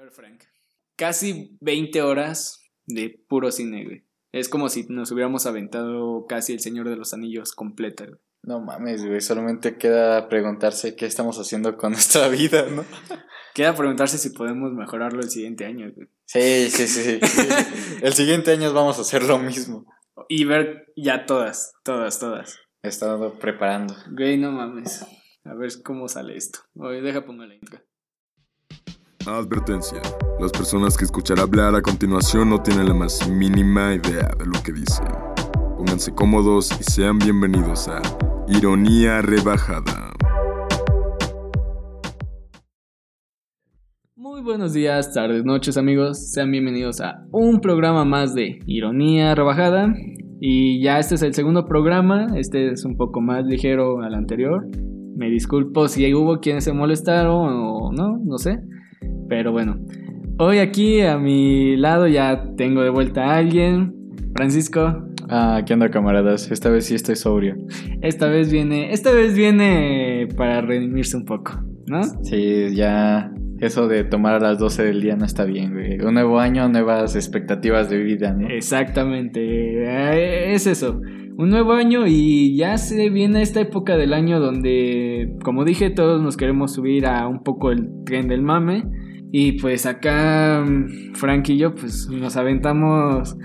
ver, Frank. Casi 20 horas de puro cine, güey. Es como si nos hubiéramos aventado casi El Señor de los Anillos completa, güey. No mames, güey. Solamente queda preguntarse qué estamos haciendo con nuestra vida, ¿no? Queda preguntarse si podemos mejorarlo el siguiente año, güey. Sí, sí, sí. sí. El siguiente año vamos a hacer lo mismo. Y ver ya todas, todas, todas. He estado preparando. Güey, no mames. A ver cómo sale esto. Oye, deja poner la intro. Advertencia. Las personas que escuchar hablar a continuación no tienen la más mínima idea de lo que dicen. Pónganse cómodos y sean bienvenidos a Ironía Rebajada. Muy buenos días, tardes, noches amigos. Sean bienvenidos a un programa más de Ironía Rebajada. Y ya este es el segundo programa. Este es un poco más ligero al anterior. Me disculpo si hubo quienes se molestaron o no, no sé. Pero bueno, hoy aquí a mi lado ya tengo de vuelta a alguien. Francisco. Ah, ¿qué onda, camaradas? Esta vez sí estoy sobrio. Esta vez viene, esta vez viene para redimirse un poco, ¿no? Sí, ya eso de tomar a las 12 del día no está bien, güey. Un nuevo año, nuevas expectativas de vida, ¿no? Exactamente, eh, es eso. Un nuevo año y ya se viene esta época del año donde, como dije, todos nos queremos subir a un poco el tren del mame. Y pues acá mm, Frank y yo pues nos aventamos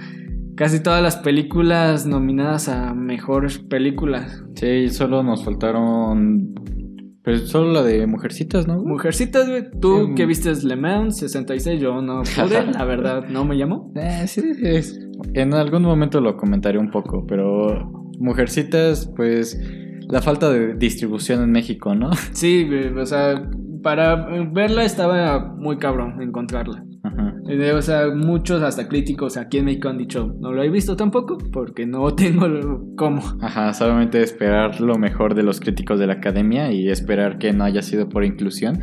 casi todas las películas nominadas a mejor películas. Sí, solo nos faltaron. Pero solo la de Mujercitas, ¿no? Mujercitas, güey. Tú Sí, que viste Le Mans 66, yo no pude, la verdad, no me llamó. Eh, sí, es- En algún momento lo comentaré un poco, pero Mujercitas, pues la falta de distribución en México, ¿no? Sí, güey, o sea, para verla estaba muy cabrón encontrarla. Ajá. Eh, O sea, muchos hasta críticos aquí en México han dicho, no lo he visto tampoco porque no tengo cómo. Ajá, solamente esperar lo mejor de los críticos de la academia y esperar que no haya sido por inclusión.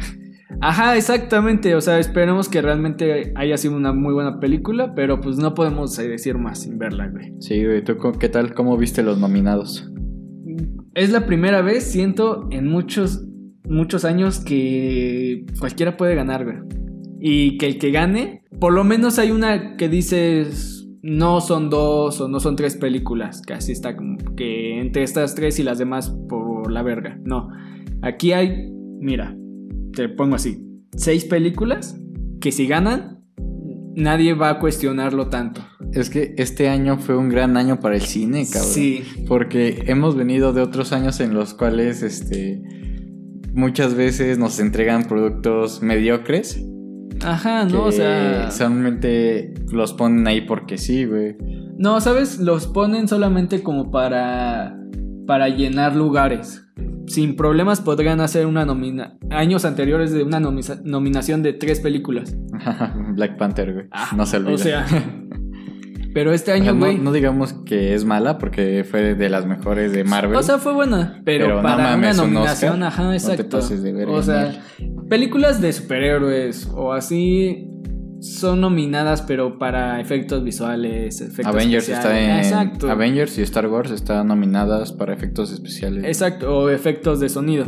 Ajá, exactamente. O sea, esperemos que realmente haya sido una muy buena película, pero pues no podemos eh, decir más sin verla, güey. Sí, güey, ¿tú qué tal? ¿Cómo viste los nominados? Es la primera vez, siento, en muchos, muchos años que cualquiera puede ganar, güey. Y que el que gane, por lo menos hay una que dices, no son dos o no son tres películas, que así está como que entre estas tres y las demás por la verga. No, aquí hay, mira, te pongo así, seis películas que si ganan, nadie va a cuestionarlo tanto. Es que este año fue un gran año para el cine, cabrón. Sí, Porque hemos venido de otros años en los cuales, este, muchas veces nos entregan productos mediocres. ajá, no, o sea... solamente los ponen ahí porque sí, güey. No, ¿sabes? Los ponen solamente como para, para llenar lugares. Sin problemas podrían hacer una nomina... Años anteriores de una nominación de tres películas. Black Panther, güey. Ah, no se olvida. O sea... pero este año, no, güey... no digamos que es mala porque fue de las mejores de Marvel. O sea, fue buena, pero, Pero no para mames, una un nominación, Oscar, ajá, no te exacto. pases de verga, o sea, películas de superhéroes o así son nominadas, pero para efectos visuales, efectos Avengers está en Exacto. Avengers y Star Wars están nominadas para efectos especiales. Exacto, o efectos de sonido.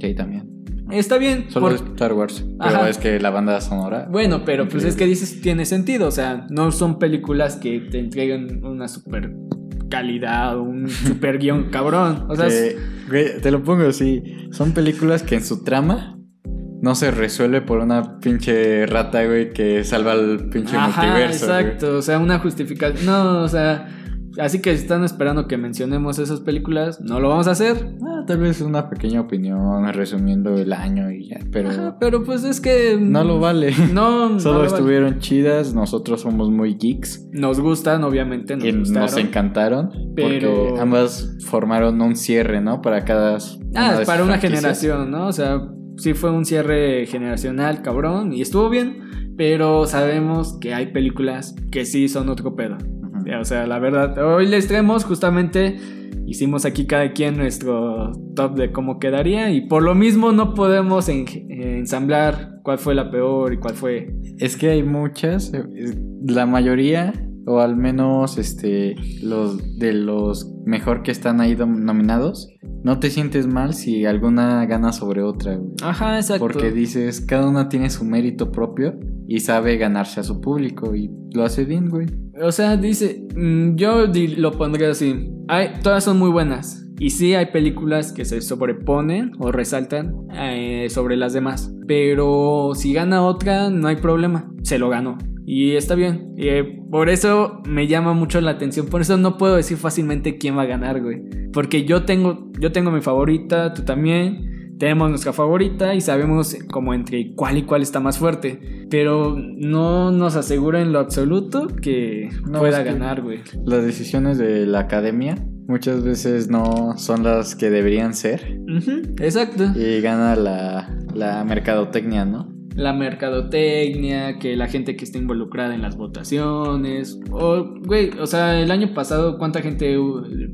Sí, también. Está bien. Solo por- Star Wars. Pero Ajá. es que la banda sonora. Bueno, pero pues es que dices tiene sentido, o sea, no son películas que te entreguen una super calidad o un super guion cabrón. O sea, Eh, güey, te lo pongo así. Son películas que en su trama no se resuelve por una pinche rata, güey, que salva al pinche Ajá, multiverso. güey. exacto, o sea, una justificación. No, o sea, así que si están esperando que mencionemos esas películas, no lo vamos a hacer. Ah, tal vez una pequeña opinión resumiendo el año y ya. Pero Ajá, pero pues es que no lo vale. No, no Solo vale. estuvieron chidas. Nosotros somos muy geeks. Nos gustan, obviamente, nos y gustaron. nos encantaron. Pero- Porque ambas formaron un cierre, ¿no? Para cada. Ah, es para una generación, ¿no? O sea, sí fue un cierre generacional, cabrón, y estuvo bien, pero sabemos que hay películas que sí son otro pedo. Ujú. O sea, la verdad, hoy les traemos justamente, hicimos aquí cada quien nuestro top de cómo quedaría, y por lo mismo no podemos en- ensamblar cuál fue la peor y cuál fue... Es que hay muchas. eh, La mayoría, o al menos este, los de los mejor que están ahí nominados, no te sientes mal si alguna gana sobre otra, güey. Ajá, exacto. Porque dices, cada una tiene su mérito propio y sabe ganarse a su público y lo hace bien, güey. O sea, dice, mm, yo lo pondría así. Hay, todas son muy buenas. Y sí hay películas que se sobreponen o resaltan eh, sobre las demás. Pero si gana otra, no hay problema. Se lo ganó. Y está bien. Y, eh, por eso me llama mucho la atención. Por eso no puedo decir fácilmente quién va a ganar, güey. Porque yo tengo, yo tengo mi favorita, tú también. Tenemos nuestra favorita y sabemos como entre cuál y cuál está más fuerte. Pero no nos asegura en lo absoluto que No, pueda es que- ganar, güey. Las decisiones de la academia muchas veces no son las que deberían ser exacto. y gana la, la mercadotecnia, ¿no? La mercadotecnia, que la gente que está involucrada en las votaciones. O, güey, o sea, el año pasado, ¿cuánta gente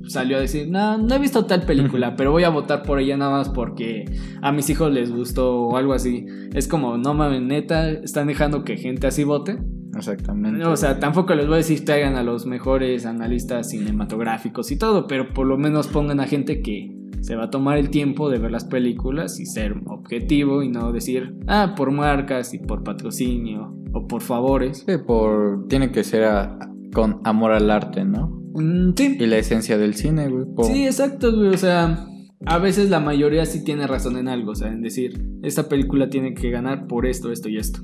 salió a decir, no, no he visto tal película, pero voy a votar por ella nada más porque a mis hijos les gustó o algo así? Es como, no mames, neta, están dejando que gente así vote. Exactamente. O sea, tampoco les voy a decir traigan a los mejores analistas cinematográficos y todo, pero por lo menos pongan a gente que se va a tomar el tiempo de ver las películas y ser objetivo y no decir, ah, por marcas y por patrocinio o por favores. Sí, por, tiene que ser a- con amor al arte, ¿no? Mm, sí, Y la esencia del cine, güey. por- sí, exacto, güey. O sea, a veces la mayoría sí tiene razón en algo, o sea, en decir, esta película tiene que ganar por esto, esto y esto.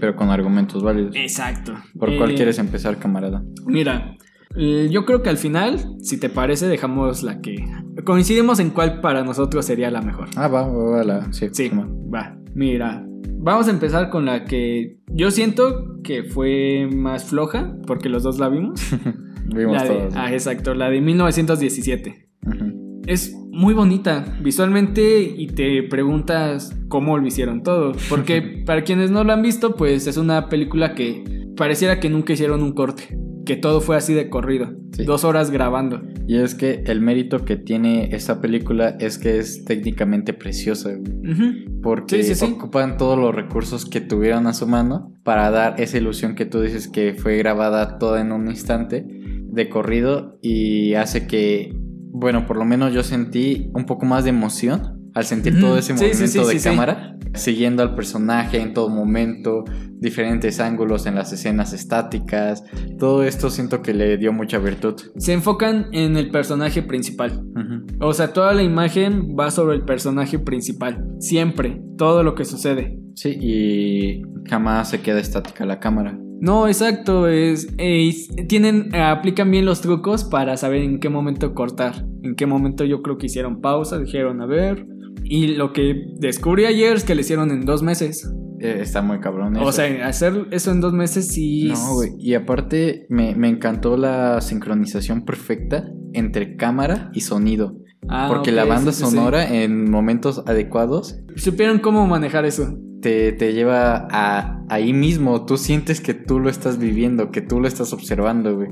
Pero con argumentos válidos. Exacto. ¿Por cuál Eh, quieres empezar, camarada? Mira, eh, yo creo que al final, si te parece, dejamos la que... Coincidimos en cuál para nosotros sería la mejor. Ah, va, va, va, la... Sí, Sí, va. Mira, vamos a empezar con la que yo siento que fue más floja, porque los dos la vimos. Vimos La de- todos. ah, exacto, la de 1917. Ujú. Es muy bonita visualmente y te preguntas cómo lo hicieron todo. Porque para quienes no lo han visto, pues es una película que pareciera que nunca hicieron un corte. Que todo fue así de corrido. Sí. Dos horas grabando. Y es que el mérito que tiene esta película es que es técnicamente preciosa, güey. Porque sí, sí. ocupan todos los recursos que tuvieron a su mano para dar esa ilusión que tú dices que fue grabada toda en un instante de corrido y hace que, bueno, por lo menos yo sentí un poco más de emoción al sentir todo ese Sí, movimiento sí, de sí, cámara, siguiendo al personaje en todo momento, diferentes ángulos en las escenas estáticas, todo esto siento que le dio mucha virtud. Se enfocan en el personaje principal. O sea, toda la imagen va sobre el personaje principal. Siempre. Todo lo que sucede. Sí, y jamás se queda estática la cámara. No, exacto. Es, es- tienen, eh, aplican bien los trucos para saber en qué momento cortar. En qué momento yo creo que hicieron pausa, dijeron a ver. Y lo que descubrí ayer es que le hicieron en dos meses. Eh, está muy cabrón. O eso. sea, hacer eso en dos meses sí. No, güey. Y aparte me, me encantó la sincronización perfecta entre cámara y sonido. Ah, porque la banda sí, sí, sí. sonora en momentos adecuados Supieron cómo manejar eso. te, te lleva a ahí mismo. Tú sientes que tú lo estás viviendo, que tú lo estás observando, güey.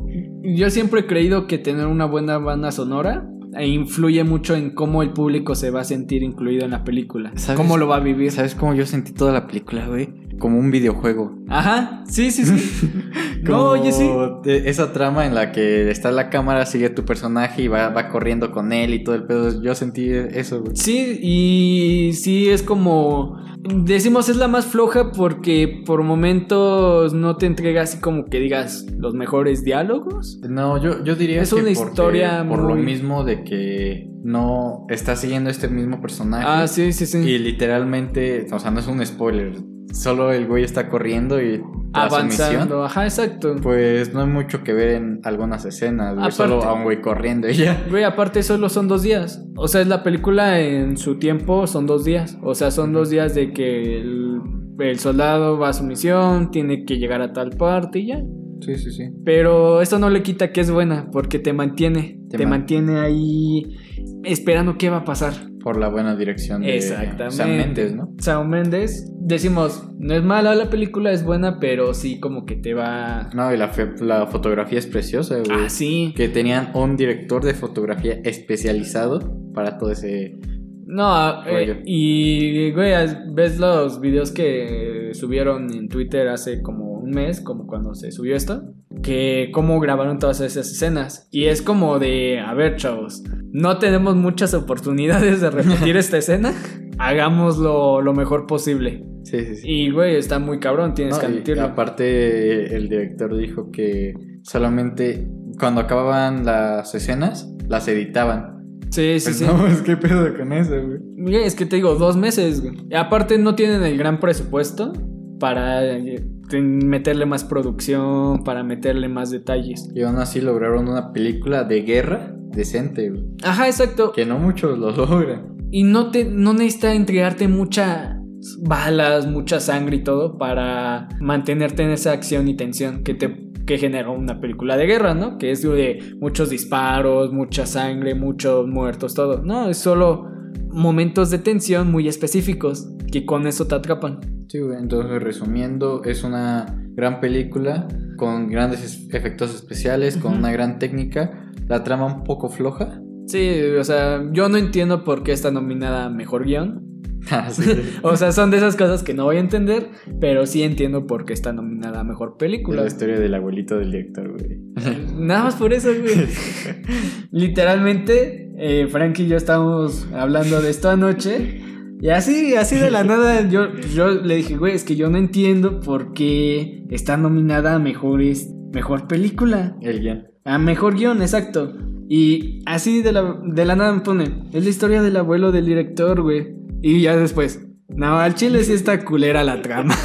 Yo siempre he creído que tener una buena banda sonora influye mucho en cómo el público se va a sentir incluido en la película. ¿Sabes? Cómo lo va a vivir. ¿Sabes cómo yo sentí toda la película, güey? Como un videojuego. Ajá, sí, sí, sí. no, Como oye, sí. de- Esa trama en la que está la cámara, sigue tu personaje y va, va corriendo con él y todo el pedo. Yo sentí eso, güey. Sí, y sí es como... Decimos es la más floja porque por momentos no te entrega así como que digas los mejores diálogos. No, yo, yo diría Es que una historia por lo mismo de que no está siguiendo este mismo personaje. Ah, sí, sí, sí. Y literalmente, o sea, no es un spoiler. Solo el güey está corriendo y su misión, Avanzando, ajá, exacto. Pues no hay mucho que ver en algunas escenas, güey. Aparte- Solo a un güey corriendo y ya. Güey, aparte solo son dos días. O sea, es la película en su tiempo son dos días. O sea, son dos días de que el, el soldado va a su misión, tiene que llegar a tal parte y ya. Sí, sí, sí. Pero eso no le quita que es buena, porque te mantiene. Te Te, man- mantiene ahí esperando qué va a pasar. Por la buena dirección de Exactamente. Sam Mendes, ¿no? Sam Mendes. Decimos, no es mala la película, es buena, pero sí como que te va... No, y la, fotografía es preciosa, güey. Ah, sí. Que tenían un director de fotografía especializado para todo ese... No, eh, y güey, ves los videos que subieron en Twitter hace como un mes, como cuando se subió esto, que cómo grabaron todas esas escenas. Y es como de, a ver, chavos, no tenemos muchas oportunidades de repetir esta escena, hagámoslo lo mejor posible. Sí, sí, sí. Y, güey, está muy cabrón, tienes No, que y admitirlo. aparte, el director dijo que solamente cuando acababan las escenas, las editaban. Sí, sí, Pues sí. No, es que pedo con eso, güey. Es que te digo, dos meses, güey. Y aparte no tienen el gran presupuesto para eh, meterle más producción, para meterle más detalles. Y aún así lograron una película de guerra decente, güey. Ajá, exacto. Que no muchos lo logran. Y no te no necesita entregarte muchas balas, mucha sangre y todo para mantenerte en esa acción y tensión que te que genera una película de guerra, ¿no? Que es de muchos disparos, mucha sangre, muchos muertos, todo. No, es solo momentos de tensión muy específicos que con eso te atrapan. Sí. Entonces, resumiendo, es una gran película con grandes es- efectos especiales, con una gran técnica. La trama un poco floja. Sí, o sea, yo no entiendo por qué está nominada a mejor guion. Ah, sí, sí. O sea, son de esas cosas que no voy a entender, pero sí entiendo por qué está nominada a mejor película. la historia del abuelito del director, güey. Nada más por eso, güey. Literalmente, eh, Frank y yo estábamos hablando de esto anoche. Y así, así de la nada, yo, yo le dije, güey, es que yo no entiendo por qué está nominada a mejores, mejor película. El guion. A mejor guion, exacto. Y así de la, de la nada me pone, es la historia del abuelo del director, güey. Y ya después, no, al chile sí está culera la trama.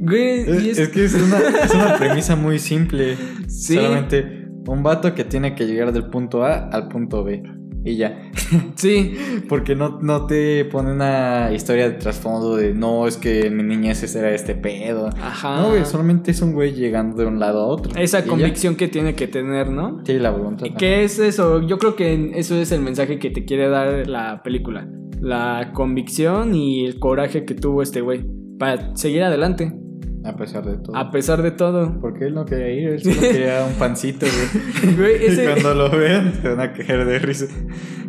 Güey, y Es, que es una, es una premisa muy simple. Sí. Solamente un vato que tiene que llegar del punto A al punto B. Y ya. sí, Porque no, no te pone una historia de trasfondo de no, es que en mi niñez era este pedo. ajá. No, güey, solamente es un güey llegando de un lado a otro. Esa ya. convicción que tiene que tener, ¿no? Sí, la voluntad. ¿Y ¿Qué es eso? Yo creo que eso es el mensaje que te quiere dar la película. La convicción y el coraje que tuvo este güey para seguir adelante, A pesar de todo. a pesar de todo. Porque él no quería ir, él solo quería un pancito, güey. Güey, ese- Y cuando lo vean, se van a quejar de risa.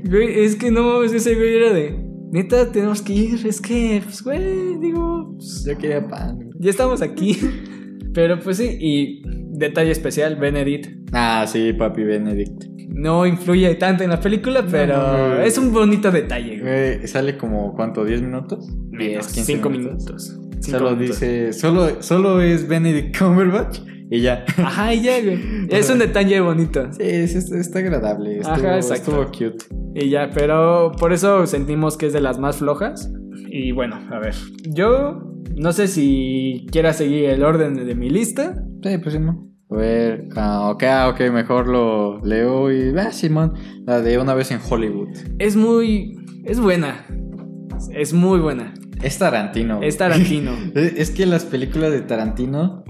Güey, es que no mames, ese güey era de. Neta, tenemos que ir. Es que, pues, güey, digo, pues, Yo quería pan, güey. ya estamos aquí. Pero pues sí, y detalle especial, Benedict. Ah, sí, papi Benedict. No influye tanto en la película, pero no, es un bonito detalle, güey. Sale como, ¿cuánto? ¿10 minutos? Menos, 15 cinco minutos. Cinco Solo minutos. dice, solo, solo es Benedict Cumberbatch y ya. Ajá, y ya, güey. Es un detalle bonito. Sí, es- es- está agradable. Estuvo, Ajá, exacto. estuvo cute. Y ya, pero por eso sentimos que es de las más flojas. Y bueno, a ver. Yo no sé si quiera seguir el orden de mi lista. Sí, pues Simón. A ver, ah, ok, ah, ok, mejor lo leo y. Ah, Simón. La de una vez en Hollywood. Es muy. Es buena. Es muy buena. Es Tarantino. Es Tarantino. Es que las películas de Tarantino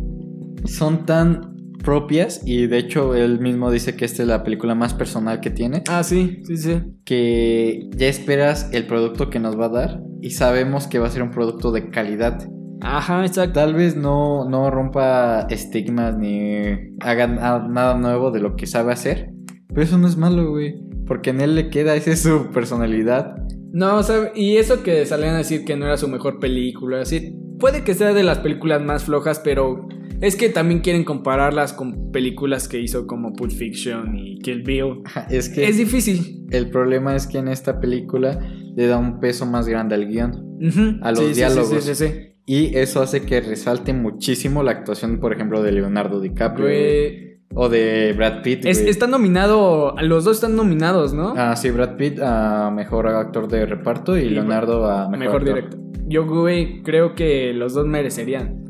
son tan propias y de hecho él mismo dice que esta es la película más personal que tiene. Ah, sí, sí, sí. Que ya esperas el producto que nos va a dar y sabemos que va a ser un producto de calidad. Ajá, exacto. Tal vez no, no rompa estigmas ni haga na- nada nuevo de lo que sabe hacer. Pero eso no es malo, güey. Porque en él le queda esa es su personalidad. No, o sea, y eso que salían a decir que no era su mejor película, así. Puede que sea de las películas más flojas, pero es que también quieren compararlas con películas que hizo como Pulp Fiction y Kill Bill. Es que Es difícil. el problema es que en esta película le da un peso más grande al guion. A los Sí, sí, sí, diálogos. Sí, sí, sí. Y eso hace que resalte muchísimo la actuación, por ejemplo, de Leonardo DiCaprio. güey. O de Brad Pitt. es- está nominado, los dos están nominados, ¿no? Ah, sí, Brad Pitt a mejor actor de reparto y, Y Leonardo a mejor, Mejor directo. Yo, güey, creo que los dos merecerían.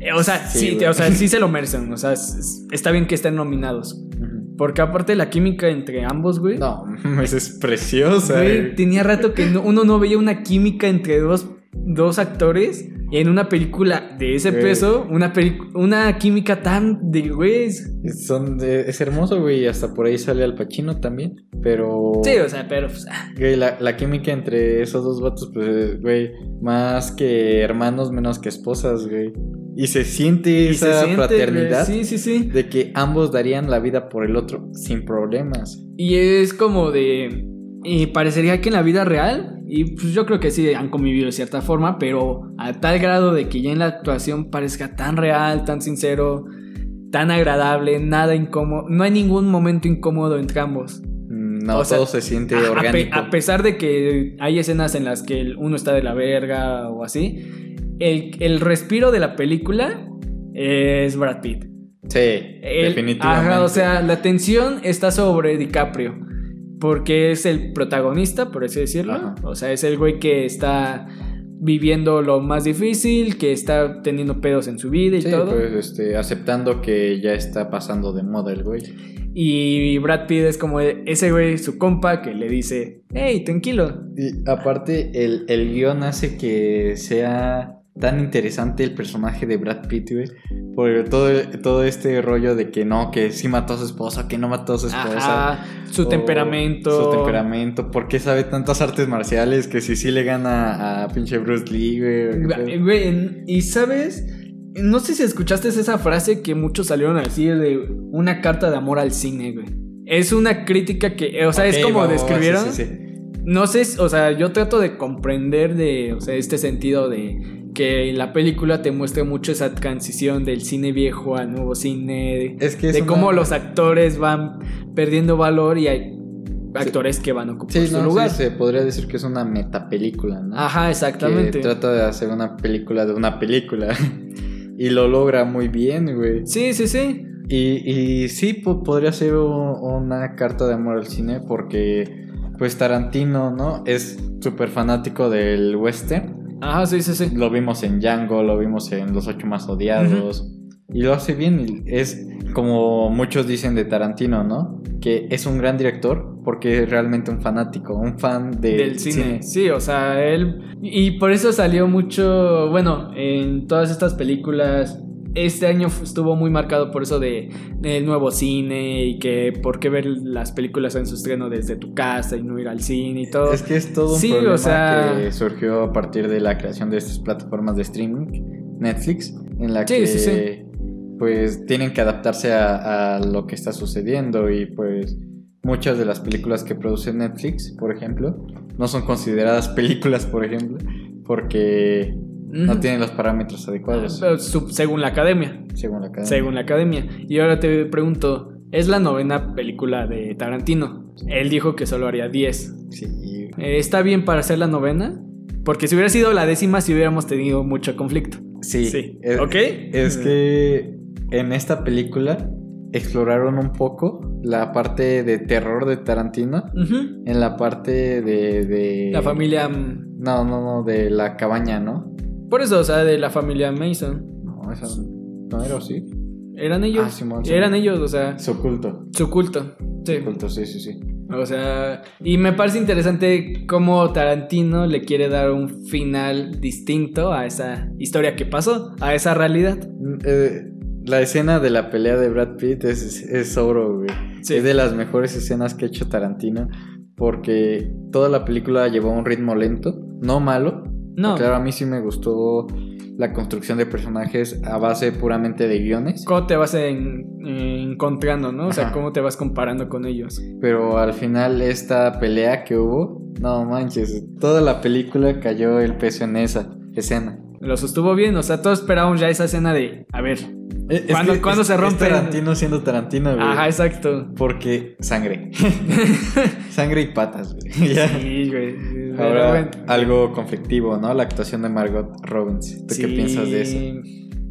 Eh, O sea, Sí, sí, o sea, sí se lo merecen. O sea, es- es- está bien que estén nominados. Porque aparte la química entre ambos, güey. No, esa es preciosa. Güey, güey. tenía rato que no- uno no veía una química entre dos, dos actores en una película de ese Güey. peso, una, una química tan de güey. Son de- es hermoso, güey. Hasta por ahí sale Al Pacino también. Pero. Sí, o sea, pero pues, ah, Güey, la, la química entre esos dos vatos, pues, eh, güey, más que hermanos, menos que esposas, güey. Y se siente y esa se siente, fraternidad güey, Sí, sí, sí. de que ambos darían la vida por el otro sin problemas. Y es como de. Y parecería que en la vida real, y pues yo creo que sí han convivido de cierta forma, pero a tal grado de que ya en la actuación parezca tan real, tan sincero, tan agradable, nada incómodo. No hay ningún momento incómodo entre ambos. Mm, No, O sea, todo se siente A- orgánico. a pesar de que hay escenas en las que uno está de la verga o así, el, el respiro de la película es Brad Pitt. Sí, El- definitivamente. Ajá, o sea, la atención está sobre DiCaprio. Porque es el protagonista, por así decirlo. Ajá. O sea, es el güey que está viviendo lo más difícil, que está teniendo pedos en su vida y Sí, todo. pues este, aceptando que ya está pasando de moda el güey. Y Brad Pitt es como ese güey, su compa, que le dice, hey, tranquilo. Y aparte, el, el guion hace que sea tan interesante el personaje de Brad Pitt, güey. Por todo, todo este rollo de que no, que sí mató a su esposa, que no mató a su esposa. Ajá, su temperamento. Su temperamento. ¿Por qué sabe tantas artes marciales que si sí le gana a pinche Bruce Lee, güey? Güey, y sabes, no sé si escuchaste esa frase que muchos salieron a decir de una carta de amor al cine, güey. Es una crítica que, o sea, es como describieron. sí, sí, sí. No sé, o sea, yo trato de comprender de, o sea, este sentido de que la película te muestre mucho esa transición del cine viejo al nuevo cine, Es que es de una- cómo los actores van perdiendo valor y hay actores que van a ocupar Sí, su no, lugar. sí, se podría decir que es una metapelícula, ¿no? Ajá, exactamente. Que trata de hacer una película de una película. y lo logra muy bien, güey. Sí, sí, sí. Y, y sí, po- podría ser una carta de amor al cine porque, pues Tarantino, ¿no? Es súper fanático del western. Ajá, sí, sí, sí. Lo vimos en Django, lo vimos en Los Ocho Más Odiados. Y lo hace bien. Es como muchos dicen de Tarantino, ¿no? Que es un gran director porque es realmente un fanático, un fan de- del cine. Sí, o sea, él. Y por eso salió mucho. Bueno, en todas estas películas. Este año estuvo muy marcado por eso de del nuevo cine y que por qué ver las películas en su estreno desde tu casa y no ir al cine y todo. Es que es todo un Sí, problema o sea- que surgió a partir de la creación de estas plataformas de streaming, Netflix, en la Sí, que sí. pues tienen que adaptarse a, a lo que está sucediendo y pues muchas de las películas que produce Netflix, por ejemplo, no son consideradas películas, por ejemplo, porque no tienen los parámetros adecuados, según la academia. según la cadena. Según la academia. Y ahora te pregunto: ¿es la novena película de Tarantino? Él dijo que solo haría 10. Sí, Eh, ¿Está bien para ser la novena? Porque si hubiera sido la décima, sí hubiéramos tenido mucho conflicto. sí, Sí. es- ¿Ok? Es que en esta película exploraron un poco la parte de terror de Tarantino en la parte de, de- La familia. mm, no no no de la cabaña no Por eso, o sea, de la familia Mason. no esa no era así Eran ellos. Ah, Simón, Simón. Eran ellos, o sea, su culto su culto. Sí. su culto sí sí sí O sea, y me parece interesante cómo Tarantino le quiere dar un final distinto a esa historia que pasó, a esa realidad. Mm, eh, la escena de la pelea de Brad Pitt es, es oro, güey. Sí. Es de las mejores escenas que ha hecho Tarantino. Porque toda la película llevó un ritmo lento, no malo. No, Claro, a mí sí me gustó la construcción de personajes a base puramente de guiones. cómo te vas en- encontrando, ¿no? O sea, Ajá. cómo te vas comparando con ellos. Pero al final esta pelea que hubo, no manches, toda la película cayó el peso en esa escena. Lo sostuvo bien, o sea, todos esperábamos ya esa escena de, a ver, Es ¿Cuándo- que cuándo es- se rompe? es Tarantino siendo Tarantino, güey. ajá, exacto. Porque sangre. sangre y patas, güey. Sí, güey. Ahora, algo conflictivo, ¿no? La actuación de Margot Robbins. ¿Tú qué piensas de eso?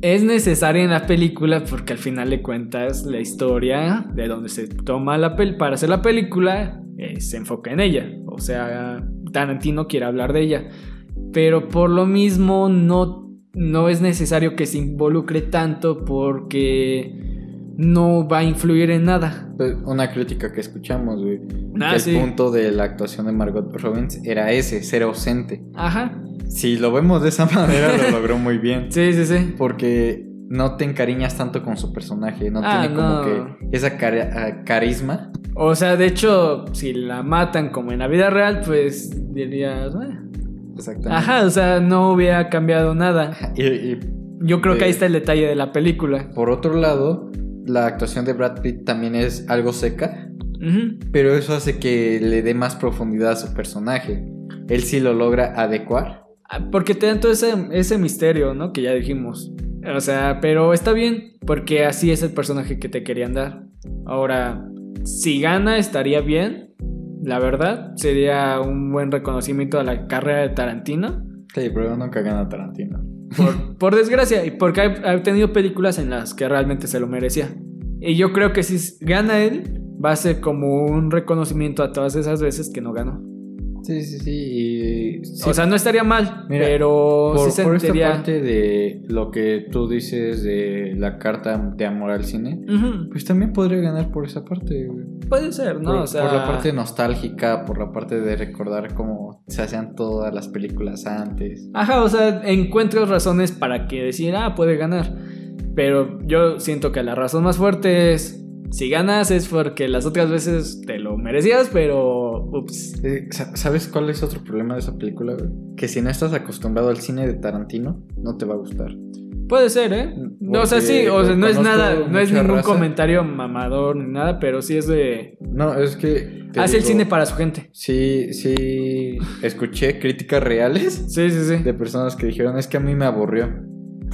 Es necesaria en la película porque al final le cuentas la historia de donde se toma la pel para hacer la película, eh, se enfoca en ella. O sea, Tarantino quiere hablar de ella. Pero por lo mismo no, no es necesario que se involucre tanto porque no va a influir en nada. Pues, Una crítica que escuchamos, güey. Ah, que el punto de la actuación de Margot Robbins era ese, ser ausente. Ajá. Si lo vemos de esa manera, lo logró muy bien. Sí, sí, sí. Porque no te encariñas tanto con su personaje, no Ah, tiene como no. que esa ah, carisma. O sea, de hecho, si la matan como en la vida real, pues dirías... "Eh". Exactamente. Ajá, o sea, no hubiera cambiado nada. Y, y Yo creo que ahí está el detalle de la película. por otro lado, la actuación de Brad Pitt también es algo seca, pero eso hace que le dé más profundidad a su personaje. Él sí lo logra adecuar. Ah, Porque te dan todo ese, ese misterio, ¿no? Que ya dijimos. O sea, pero está bien, porque así es el personaje que te querían dar. Ahora, si gana, estaría bien. La verdad, sería un buen reconocimiento a la carrera de Tarantino. Sí, pero nunca gana Tarantino. Por, por desgracia, y porque ha, ha tenido películas en las que realmente se lo merecía. Y yo creo que si gana él, va a ser como un reconocimiento a todas esas veces que no ganó. Sí, sí, sí. y- sí, O sea, no estaría mal, Mira, pero por, sí por esta parte de lo que tú dices de la carta de amor al cine, pues también podría ganar por esa parte. Puede ser, ¿no? por, o sea, por la parte nostálgica, por la parte de recordar cómo se hacían todas las películas antes. Ajá, o sea, encuentro razones para que decir, ah, puede ganar. Pero yo siento que la razón más fuerte es, si ganas es porque las otras veces te lo merecías, pero, ups. Sa- ¿Sabes cuál es otro problema de esa película, güey? Que si no estás acostumbrado al cine de Tarantino, no te va a gustar. Puede ser, ¿eh? No, o sea, sí, o sea, no es nada, no es ningún raza. comentario mamador ni nada, pero sí es de... No, es que... Hace el cine para su gente. Sí, sí, escuché críticas reales Sí, sí, sí. de personas que dijeron, es que a mí me aburrió.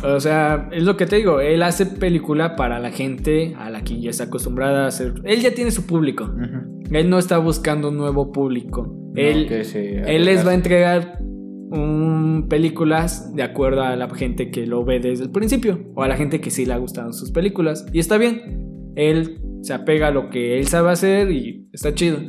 O sea, es lo que te digo, él hace película para la gente a la que ya está acostumbrada a hacer... Él ya tiene su público. Ujú. Él no está buscando un nuevo público. No, él, se él les va a entregar un, películas de acuerdo a la gente que lo ve desde el principio o a la gente que sí le ha gustado sus películas. Y está bien. Él se apega a lo que él sabe hacer y está chido.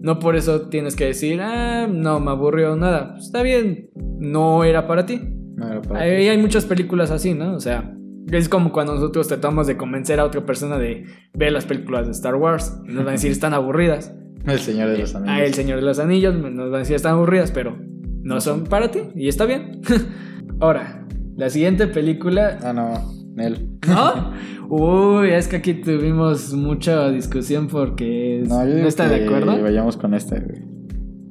No por eso tienes que decir, ah, no, me aburrió nada. Está bien, no era para ti. No Hay, muchas películas así, ¿no? O sea, es como cuando nosotros tratamos de convencer a otra persona de ver las películas de Star Wars. Nos van a decir, están aburridas. El Señor de los Anillos. A El Señor de los Anillos nos van a decir, están aburridas, pero no son para ti. Y está bien. Ahora, la siguiente película... Ah, no, Nel. ¿No? Uy, es que aquí tuvimos mucha discusión porque No, yo no, digo están de acuerdo. Vayamos con esta, güey.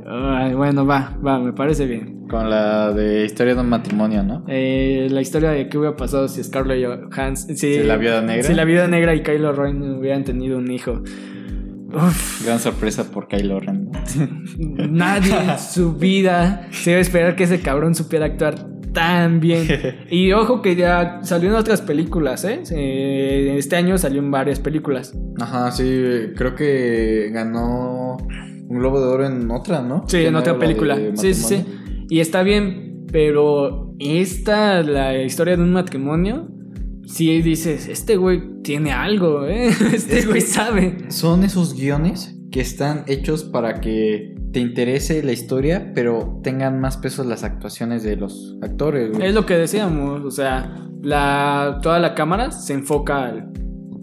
Ay, bueno, va, va, me parece bien. Con la de historia de un matrimonio, ¿no? Eh, la historia de qué hubiera pasado si Scarlett Johansson... Si, Si la Viuda Negra. Si la Viuda Negra y Kylo Ren hubieran tenido un hijo. Uf, Gran sorpresa por Kylo Ren. ¿no? nadie en su vida se iba a esperar que ese cabrón supiera actuar tan bien. Y ojo que ya salió en otras películas, ¿eh? Este año salió en varias películas. Ajá, sí, creo que ganó un Globo de Oro en otra, ¿no? Sí, en no otra película. Sí, sí, sí. Y está bien, pero esta, la historia de un matrimonio, sí dices, este güey tiene algo, ¿eh? Este güey sabe. Son esos guiones que están hechos para que te interese la historia, pero tengan más peso las actuaciones de los actores. güey. Es lo que decíamos, o sea, la, toda la cámara se enfoca al,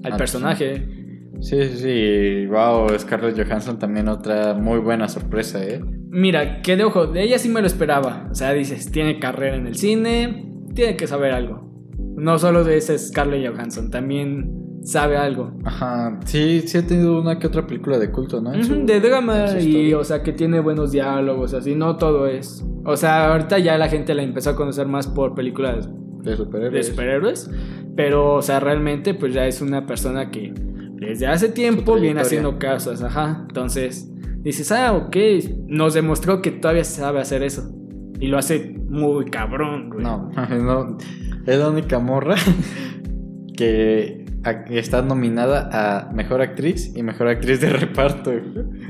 al Al personaje. Sí, sí, sí. Wow, Scarlett Johansson también otra muy buena sorpresa, ¿eh? Mira, que de ojo, de ella sí me lo esperaba. O sea, dices, tiene carrera en el cine, tiene que saber algo. No solo de ese Scarlett Johansson, también sabe algo. Ajá, sí, sí ha tenido una que otra película de culto, ¿no? En su- Ujú, de drama y, o sea, que tiene buenos diálogos, así, no todo es. O sea, ahorita ya la gente la empezó a conocer más por películas de de superhéroes, pero, o sea, realmente, pues ya es una persona que desde hace tiempo viene haciendo cosas, ajá. Entonces, dices, ah, ok, nos demostró que todavía sabe hacer eso. Y lo hace muy cabrón, güey. No, no, es la única morra que está nominada a Mejor Actriz y Mejor Actriz de Reparto.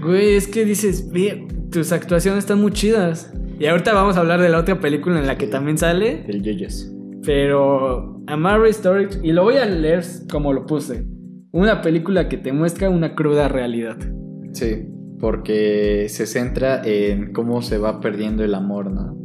Güey, es que dices, ve, tus actuaciones están muy chidas. Y ahorita vamos a hablar de la otra película en la que Sí. también sale. El Yeyes. Pero A Story, y lo voy a leer como lo puse. Una película que te muestra una cruda realidad. Sí, porque se centra en cómo se va perdiendo el amor, ¿no?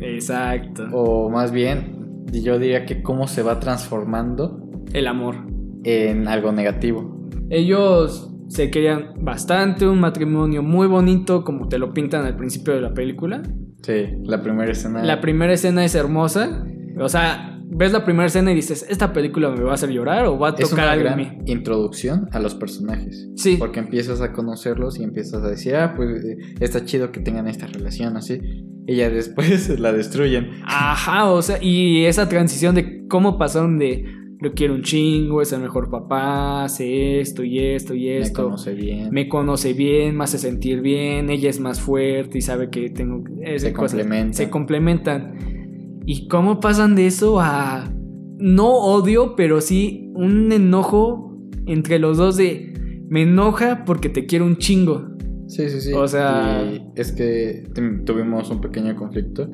Exacto. O más bien, yo diría que cómo se va transformando El amor. en algo negativo. Ellos se querían bastante, un matrimonio muy bonito, como te lo pintan al principio de la película. Sí, la primera escena. La primera escena es hermosa. O sea, ves la primera escena y dices, ¿esta película me va a hacer llorar o va a es tocar una algo en mí? introducción a los personajes. Sí. Porque empiezas a conocerlos y empiezas a decir, ah, pues eh, está chido que tengan esta relación así. Y ya después la destruyen. Ajá, o sea, y esa transición de cómo pasaron de lo quiero un chingo, es el mejor papá, hace esto y esto y Me esto. conoce bien. Me conoce bien, me hace sentir bien, ella es más fuerte y sabe que tengo Se complementan. Se complementan. ¿Y cómo pasan de eso a no odio, pero sí un enojo entre los dos de me enoja porque te quiero un chingo? Sí, sí, sí. O sea- Y es que tu- tuvimos un pequeño conflicto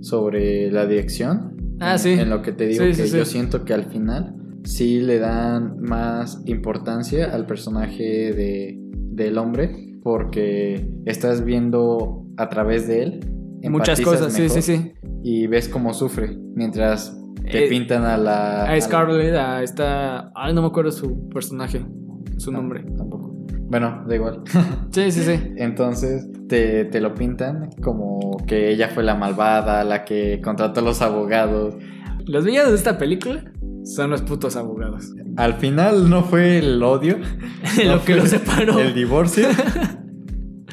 sobre la dirección Ah, sí. En lo que te digo Sí, que sí, sí. yo siento que al final sí le dan más importancia al personaje de, del hombre porque estás viendo a través de él. Muchas cosas, sí, sí, sí. Y ves cómo sufre mientras te Eh, pintan a la... A Scarlett, a esta. Ay, no me acuerdo su personaje, su No, nombre. Tampoco. Bueno, da igual. Sí, sí, sí. Entonces te, te lo pintan como que ella fue la malvada, la que contrató a los abogados. Los villanos de esta película son los putos abogados. Al final no fue el odio, Lo No que los separó. el divorcio.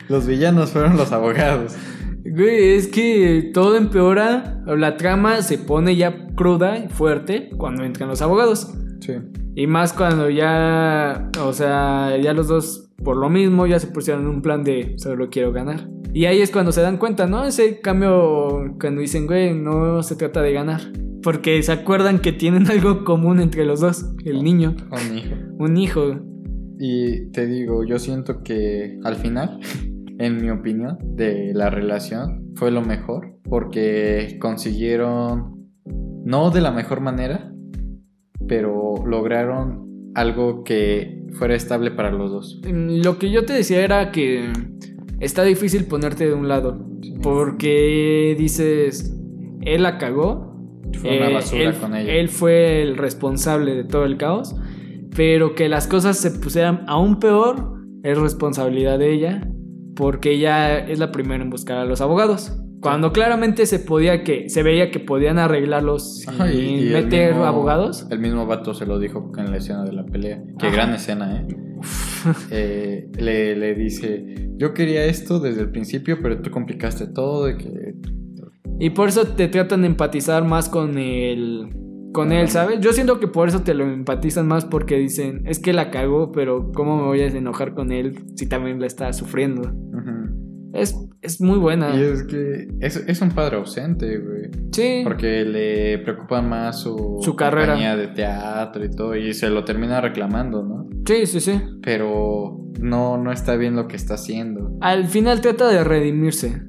los villanos fueron los abogados. Güey, es que todo empeora. La trama se pone ya cruda y fuerte cuando entran los abogados. Sí. Y más cuando ya, o sea, ya los dos por lo mismo ya se pusieron un plan de solo quiero ganar. Y ahí es cuando se dan cuenta, ¿no? Ese cambio cuando dicen, güey, no se trata de ganar. Porque se acuerdan que tienen algo común entre los dos, el niño, Un hijo. un hijo. Y te digo, yo siento que al final, en mi opinión, de la relación fue lo mejor. Porque consiguieron, no de la mejor manera, pero lograron algo que fuera estable para los dos. Mm, Lo que yo te decía era que está difícil ponerte de un lado. Porque dices, él la cagó, Fue una Eh, basura él, con ella. él fue el responsable de todo el caos, pero que las cosas se pusieran aún peor es responsabilidad de ella, porque ella es la primera en buscar a los abogados. Cuando claramente se podía que se veía que podían arreglarlos Ajá, y- y el meter mismo- abogados. El mismo vato se lo dijo en la escena de la pelea. Qué Ajá. gran escena, ¿eh? Eh, le, le dice, yo quería esto desde el principio, pero tú complicaste todo y que... Y por eso te tratan de empatizar más con el con él, ¿sabes? Yo siento que por eso te lo empatizan más porque dicen, es que la cagó, pero ¿cómo me voy a enojar con él si también la está sufriendo? Es, es muy buena. Y es que es, es un padre ausente, güey. Sí. Porque le preocupa más su, Su carrera. compañía de teatro y todo, y se lo termina reclamando, ¿no? Sí, sí, sí. Pero no, no está bien lo que está haciendo. Al final trata de redimirse.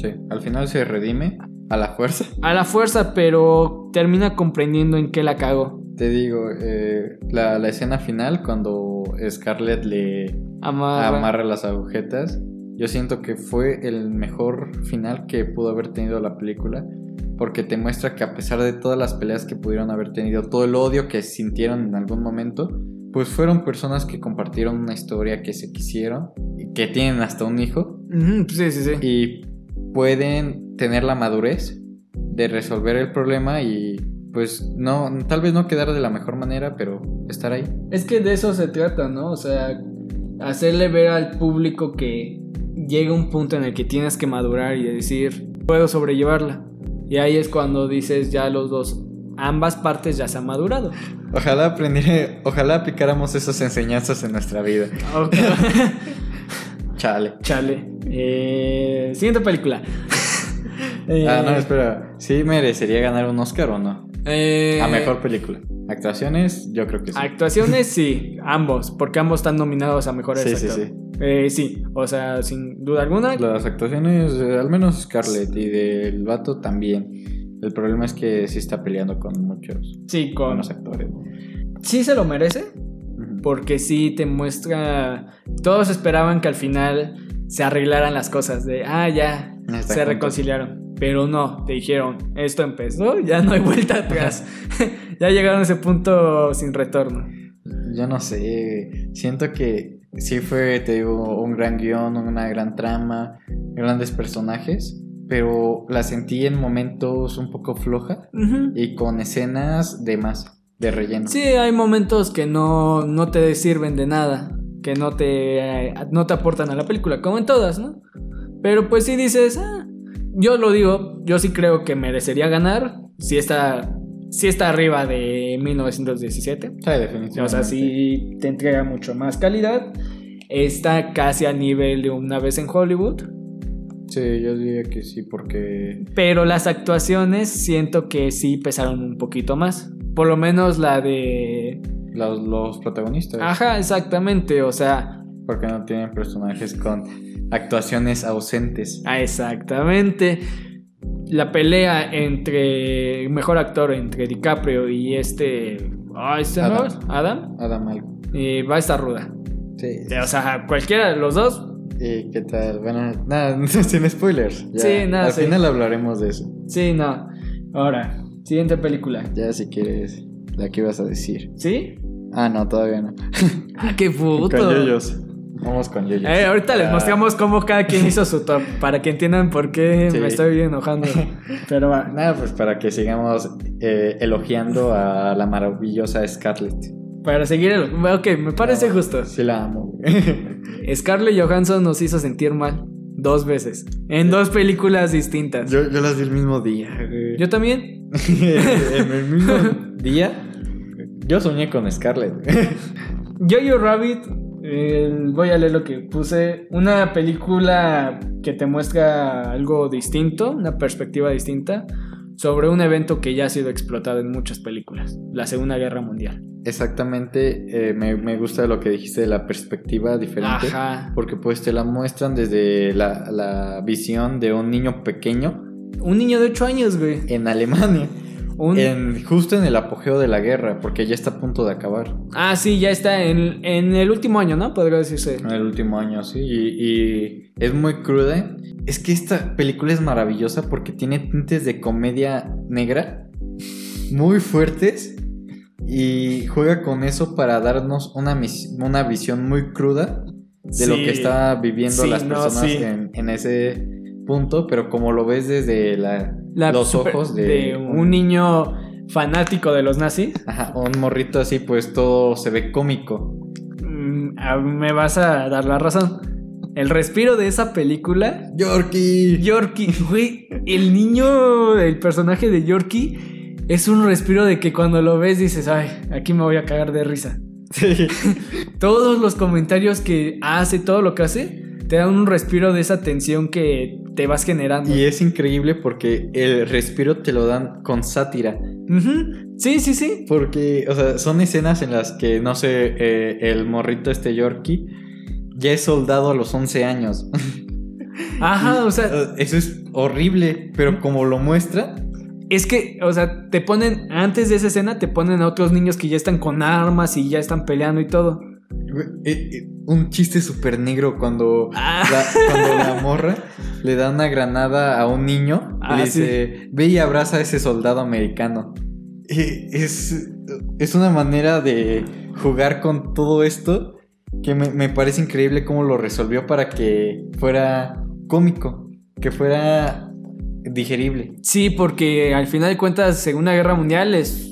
Sí, al final se redime a la fuerza. A la fuerza, pero termina comprendiendo en qué la cago. Te digo, eh, la, la escena final, cuando Scarlett le Amarra. amarra las agujetas, yo siento que fue el mejor final que pudo haber tenido la película. Porque te muestra que a pesar de todas las peleas que pudieron haber tenido, todo el odio que sintieron en algún momento, pues fueron personas que compartieron una historia, que se quisieron, y que tienen hasta un hijo, sí, sí, sí. y pueden tener la madurez de resolver el problema y pues no, tal vez no quedar de la mejor manera, pero estar ahí. Es que de eso se trata, ¿no? O sea, hacerle ver al público que llega un punto en el que tienes que madurar y decir, puedo sobrellevarla. Y ahí es cuando dices ya los dos, ambas partes ya se han madurado. Ojalá aprendiera, ojalá aplicáramos esas enseñanzas en nuestra vida. Chale. Chale. Eh, siguiente película. Eh, Ah, no, espera. ¿Sí merecería ganar un Oscar o no? eh, A mejor película. Actuaciones, yo creo que sí. Actuaciones, sí, ambos, porque ambos están nominados a mejores Sí, sí, sí. Eh, sí, o sea, sin duda alguna. Las actuaciones, eh, al menos Scarlett y del vato también. El problema es que sí está peleando con muchos Sí, con. buenos actores. Sí se lo merece, porque sí te muestra. Todos esperaban que al final se arreglaran las cosas, de ah, ya, se reconciliaron. Pero no, te dijeron, esto empezó, ya no hay vuelta atrás. ya llegaron a ese punto sin retorno. Yo no sé, siento que sí fue, te digo, un gran guion, una gran trama, grandes personajes, pero la sentí en momentos un poco floja y con escenas de más, de relleno. Sí, hay momentos que no, no te sirven de nada, que no te, eh, no te aportan a la película, como en todas, ¿no? Pero pues sí dices, ah, yo lo digo, yo sí creo que merecería ganar, si está, si está arriba de 1917. Sí, definitivamente. O sea, sí te entrega mucho más calidad. Está casi a nivel de una vez en Hollywood. Sí, yo diría que sí, porque Pero las actuaciones siento que sí pesaron un poquito más. Por lo menos la de... los, los protagonistas, Ajá, exactamente. O sea, porque no tienen personajes con actuaciones ausentes. ah, exactamente. La pelea entre mejor actor entre DiCaprio y este, no, Adam. Adam, Adam algo. eh, va a estar ruda. Sí. O sea, cualquiera de los dos, ¿Y qué tal? Bueno, nada, sin spoilers. Ya, Sí, nada, Al sí. final hablaremos de eso. sí, no. Ahora, siguiente película. Ya si quieres, la que ibas a decir. ¿Sí? Ah, no, todavía no. Ah, qué puto. Vamos con yoyos. Eh, ahorita les Ah, mostramos cómo cada quien hizo su top para que entiendan por qué Sí. me estoy enojando. Pero va. Nada, pues para que sigamos eh, elogiando a la maravillosa Scarlett. Para seguir el... Ok, me parece No, justo. Sí la amo. Scarlett Johansson nos hizo sentir mal dos veces. En dos películas distintas. Yo, yo, yo las vi el mismo día. güey. también. en el mismo día. Yo soñé con Scarlett. Jojo Rabbit, el- voy a leer lo que puse. Una película que te muestra algo distinto, una perspectiva distinta, sobre un evento que ya ha sido explotado en muchas películas, la Segunda Guerra Mundial. Exactamente, eh, me, me gusta lo que dijiste de la perspectiva diferente. Ajá. Porque pues te la muestran desde la, la visión de un niño pequeño Un niño de 8 años, güey. en Alemania. Un... En, justo en el apogeo de la guerra, porque ya está a punto de acabar. Ah, sí, ya está en, en el último año, ¿no? Podría decirse. En el último año, sí. Y, y es muy cruda. Es que esta película es maravillosa porque tiene tintes de comedia negra muy fuertes. Y juega con eso para darnos una, mis- una visión muy cruda de lo que está viviendo Sí, las no, personas sí. en, en ese punto. Pero como lo ves desde la, La los super- ojos de, de un niño fanático de los nazis. Ajá, un morrito así, pues todo se ve cómico. Mm, a- me vas a dar la razón. El respiro de esa película. Yorkie. Yorkie, güey. El niño, el personaje de Yorkie, es un respiro de que cuando lo ves dices, ay, aquí me voy a cagar de risa. Sí. Todos los comentarios que hace, todo lo que hace, te dan un respiro de esa tensión que te vas generando. Y es increíble porque el respiro te lo dan con sátira. Sí, sí, sí. Porque, o sea, son escenas en las que, no sé, eh, el morrito este Yorkie ya es soldado a los 11 años. Ajá, o sea, Eso es horrible, pero como lo muestra, es que, o sea, te ponen, antes de esa escena, te ponen a otros niños que ya están con armas y ya están peleando y todo. Eh, eh, un chiste súper negro cuando, Ah. la, cuando la morra le da una granada a un niño y Ah, le dice, ve y abraza a ese soldado americano. Eh, Es, es una manera de jugar con todo esto que me, me parece increíble cómo lo resolvió para que fuera cómico, que fuera digerible. Sí, porque al final de cuentas, Segunda Guerra Mundial es,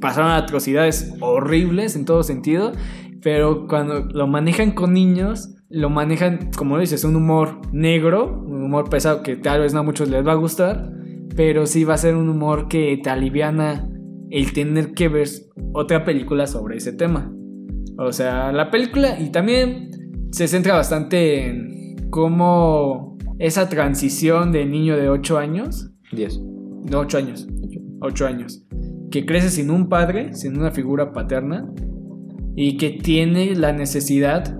pasaron atrocidades horribles en todo sentido, pero cuando lo manejan con niños, lo manejan, como dices, un humor negro, un humor pesado que tal vez no a muchos les va a gustar, pero sí va a ser un humor que te aliviana el tener que ver otra película sobre ese tema. O sea, la película y también se centra bastante en cómo esa transición de niño de 8 años 10. no, ocho años. Ocho años. Que crece sin un padre, sin una figura paterna. Y que tiene la necesidad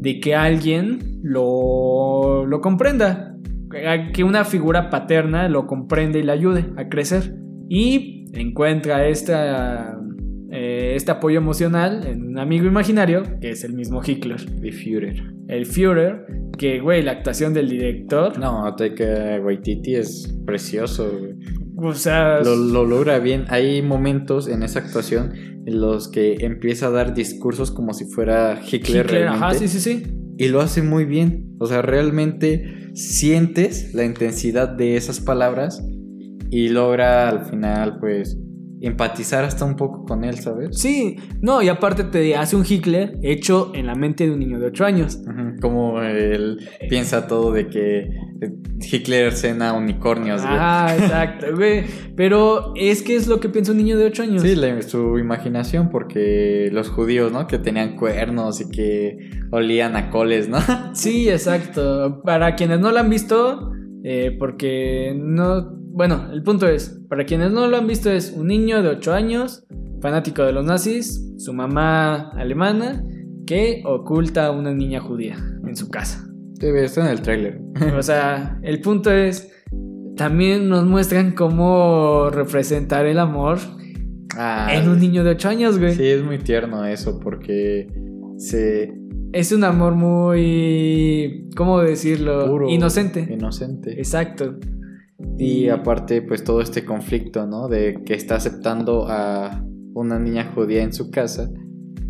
de que alguien lo, lo comprenda. Que una figura paterna lo comprenda y le ayude a crecer. Y encuentra esta, eh, este apoyo emocional en un amigo imaginario, que es el mismo Hitler. The Führer. El Führer, que, güey, la actuación del director. No, Taika Waititi es precioso. güey. O sea, Lo, lo logra bien. Hay momentos en esa actuación en los que empieza a dar discursos como si fuera Hitler, Hitler, realmente. ajá, sí, sí, sí. Y lo hace muy bien. O sea, realmente sientes la intensidad de esas palabras y logra al final, pues, empatizar hasta un poco con él, ¿sabes? Sí, no, y aparte te hace un Hitler hecho en la mente de un niño de 8 años. Como él piensa todo de que Hitler cena unicornios, güey. Ah, exacto, güey. Pero es que es lo que piensa un niño de 8 años. Sí, la- su imaginación, porque los judíos, ¿no? Que tenían cuernos y que olían a coles, ¿no? Sí, exacto. Para quienes no lo han visto, eh, porque no... Bueno, el punto es, para quienes no lo han visto es un niño de 8 años, fanático de los nazis, su mamá alemana, que oculta a una niña judía en su casa. Sí, está en el tráiler. O sea, el punto es, también nos muestran cómo representar el amor Ah, en un niño de 8 años, güey. Sí, es muy tierno eso porque se... Es un amor muy. ¿Cómo decirlo? Puro, Inocente. Inocente. Exacto. Y aparte, pues todo este conflicto, ¿no? De que está aceptando a una niña judía en su casa,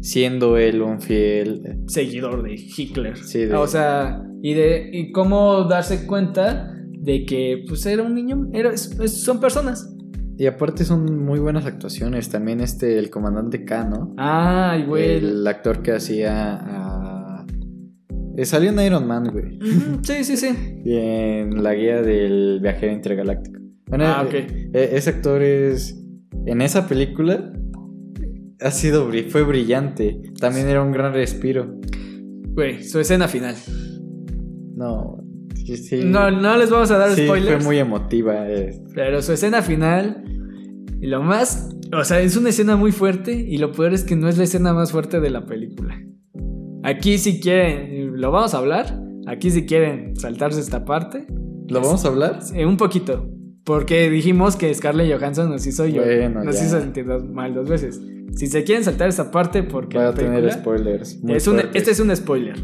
siendo él un fiel... Seguidor de Hitler. Sí, de- O sea, y de. Y cómo darse cuenta de que, pues, era un niño. Era, es- son personas. Y aparte son muy buenas actuaciones. También este, el comandante K, ¿no? Ay, güey. El actor que hacía a... eh, Salió en Iron Man, güey. Sí, sí, sí. Y en la guía del viajero intergaláctico. Bueno, Ah, eh, ok. eh, ese actor es... En esa película ha sido bri- fue brillante. También era un gran respiro. Güey, su escena final. No, sí, sí. No, no les vamos a dar Sí, spoilers. fue muy emotiva. eh. Pero su escena final. Y lo más. O sea, es una escena muy fuerte. Y lo peor es que no es la escena más fuerte de la película. Aquí, si quieren. Lo vamos a hablar. Aquí, si quieren saltarse esta parte. ¿Lo vamos a hablar? eh, un poquito. Porque dijimos que Scarlett Johansson nos hizo yo. Bueno, nos ya. hizo sentir dos- mal dos veces. Si se quieren saltar esta parte, porque. Va la a tener spoilers. es un- este es un spoiler.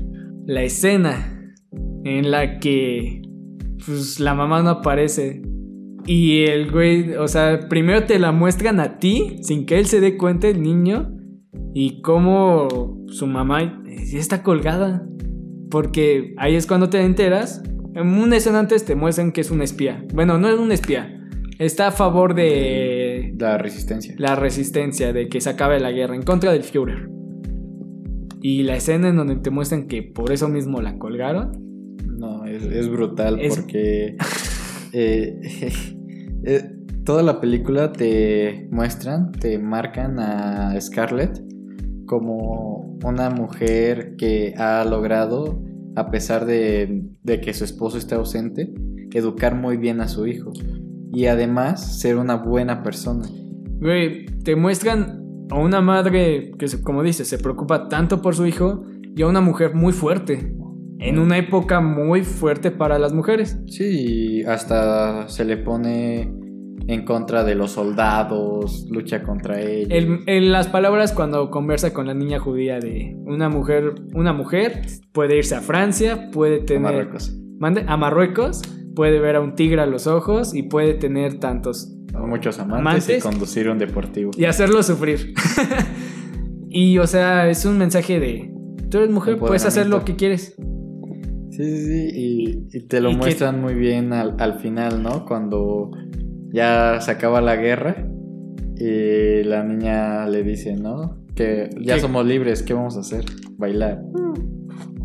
La escena en la que pues, la mamá no aparece y el güey, o sea, primero te la muestran a ti sin que él se dé cuenta, el niño, y cómo su mamá ya está colgada. Porque ahí es cuando te enteras. En una escena antes te muestran que es un espía. Bueno, no es un espía. Está a favor de La resistencia. la resistencia de que se acabe la guerra en contra del Führer. Y la escena en donde te muestran que por eso mismo la colgaron. No, es, es brutal Es- porque eh, eh, toda la película te muestran, te marcan a Scarlett como una mujer que ha logrado, a pesar de, de que su esposo esté ausente, educar muy bien a su hijo. Y además ser una buena persona. Güey, te muestran a una madre que, como dices, se preocupa tanto por su hijo y a una mujer muy fuerte. En una época muy fuerte para las mujeres. Sí, hasta se le pone en contra de los soldados, lucha contra ellos. El- en las palabras cuando conversa con la niña judía de una mujer, una mujer puede irse a Francia, puede a tener Marruecos. mande a Marruecos, puede ver a un tigre a los ojos y puede tener tantos Muchos amantes, Amantes. y conducir un deportivo. y hacerlo sufrir. y o sea, es un mensaje de tú eres mujer, puedes hacer lo que quieres. Sí, sí, sí. Y, y te lo Y que- muestran muy bien al, al final, ¿no? Cuando ya se acaba la guerra y la niña le dice, ¿no? Que ya ¿Qué? somos libres, ¿qué vamos a hacer? Bailar.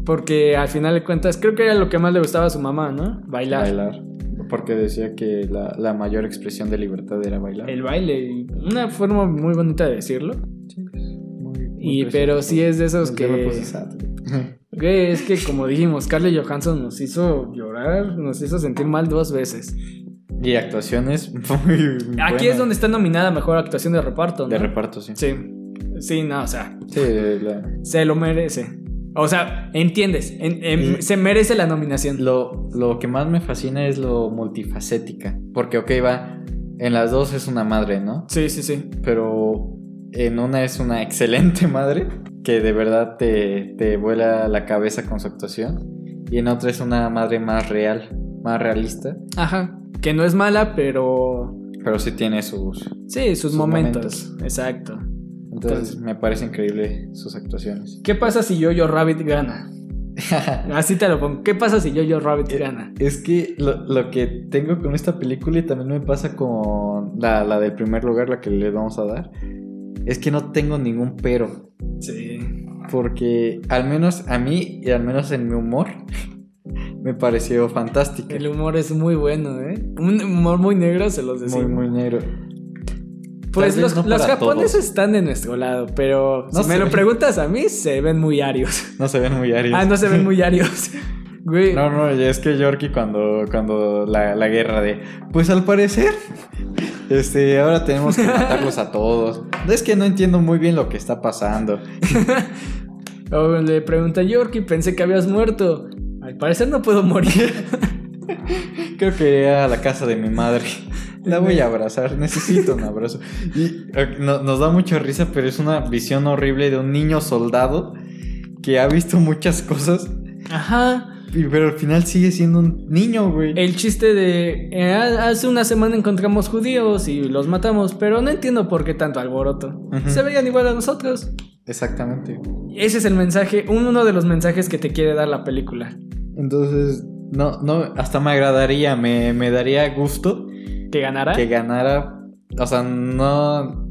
Porque al final de cuentas, creo que era lo que más le gustaba a su mamá, ¿no? Bailar. Bailar. Porque decía que la, la mayor expresión de libertad era bailar. El baile. Una forma muy bonita de decirlo. Muy- muy Y, pero sí es de esos me que. Güey, es que como dijimos, Scarlett Johansson nos hizo llorar, nos hizo sentir mal dos veces. Y actuaciones muy Aquí es donde está nominada mejor actuación de reparto, ¿no? De reparto, sí. Sí. Sí, no, o sea, Sí, la- se lo merece. O sea, entiendes, en- en- Y- se merece la nominación. Lo, lo que más me fascina es lo multifacética. Porque, ok, va. En las dos es una madre, ¿no? Sí, sí, sí. Pero en una es una excelente madre. Que de verdad te, te vuela la cabeza con su actuación. Y en otra es una madre más real, más realista. Ajá. Que no es mala, pero. Pero sí tiene sus. Sí, sus, Sus momentos. Exacto. Entonces me parece increíble sus actuaciones. ¿Qué pasa si Yo-Yo Rabbit gana? Así te lo pongo. ¿Qué pasa si Yo-Yo Rabbit Eh, gana? Es que lo, lo que tengo con esta película y también me pasa con la, la del primer lugar, la que le vamos a dar, es que no tengo ningún pero. Sí. Porque al menos a mí y al menos en mi humor me pareció fantástica. El humor es muy bueno, ¿eh? Un humor muy negro, se los decimos. Muy, muy negro. Pues los, no los japoneses todos. están de nuestro lado, pero No si me lo preguntas a mí, se ven muy arios. No se ven muy arios. ah, no se ven muy arios. Güey. No, no, es que Yorkie cuando, cuando la, la guerra de... Pues al parecer, este, ahora tenemos que matarlos a todos. Es que no entiendo muy bien lo que está pasando. O le pregunta a Yorkie, pensé que habías muerto. Al parecer no puedo morir. Creo que iré a la casa de mi madre. La voy a abrazar, necesito un abrazo. Y no- nos da mucha risa, pero es una visión horrible de un niño soldado que ha visto muchas cosas, Ajá. pero al final sigue siendo un niño, güey. El chiste de eh, hace una semana encontramos judíos y los matamos, pero no entiendo por qué tanto alboroto. Se veían igual a nosotros. Exactamente. Ese es el mensaje, uno de los mensajes que te quiere dar la película. Entonces, no, no, hasta me agradaría, me, me daría gusto ¿Que ganará? que ganara. O sea, no.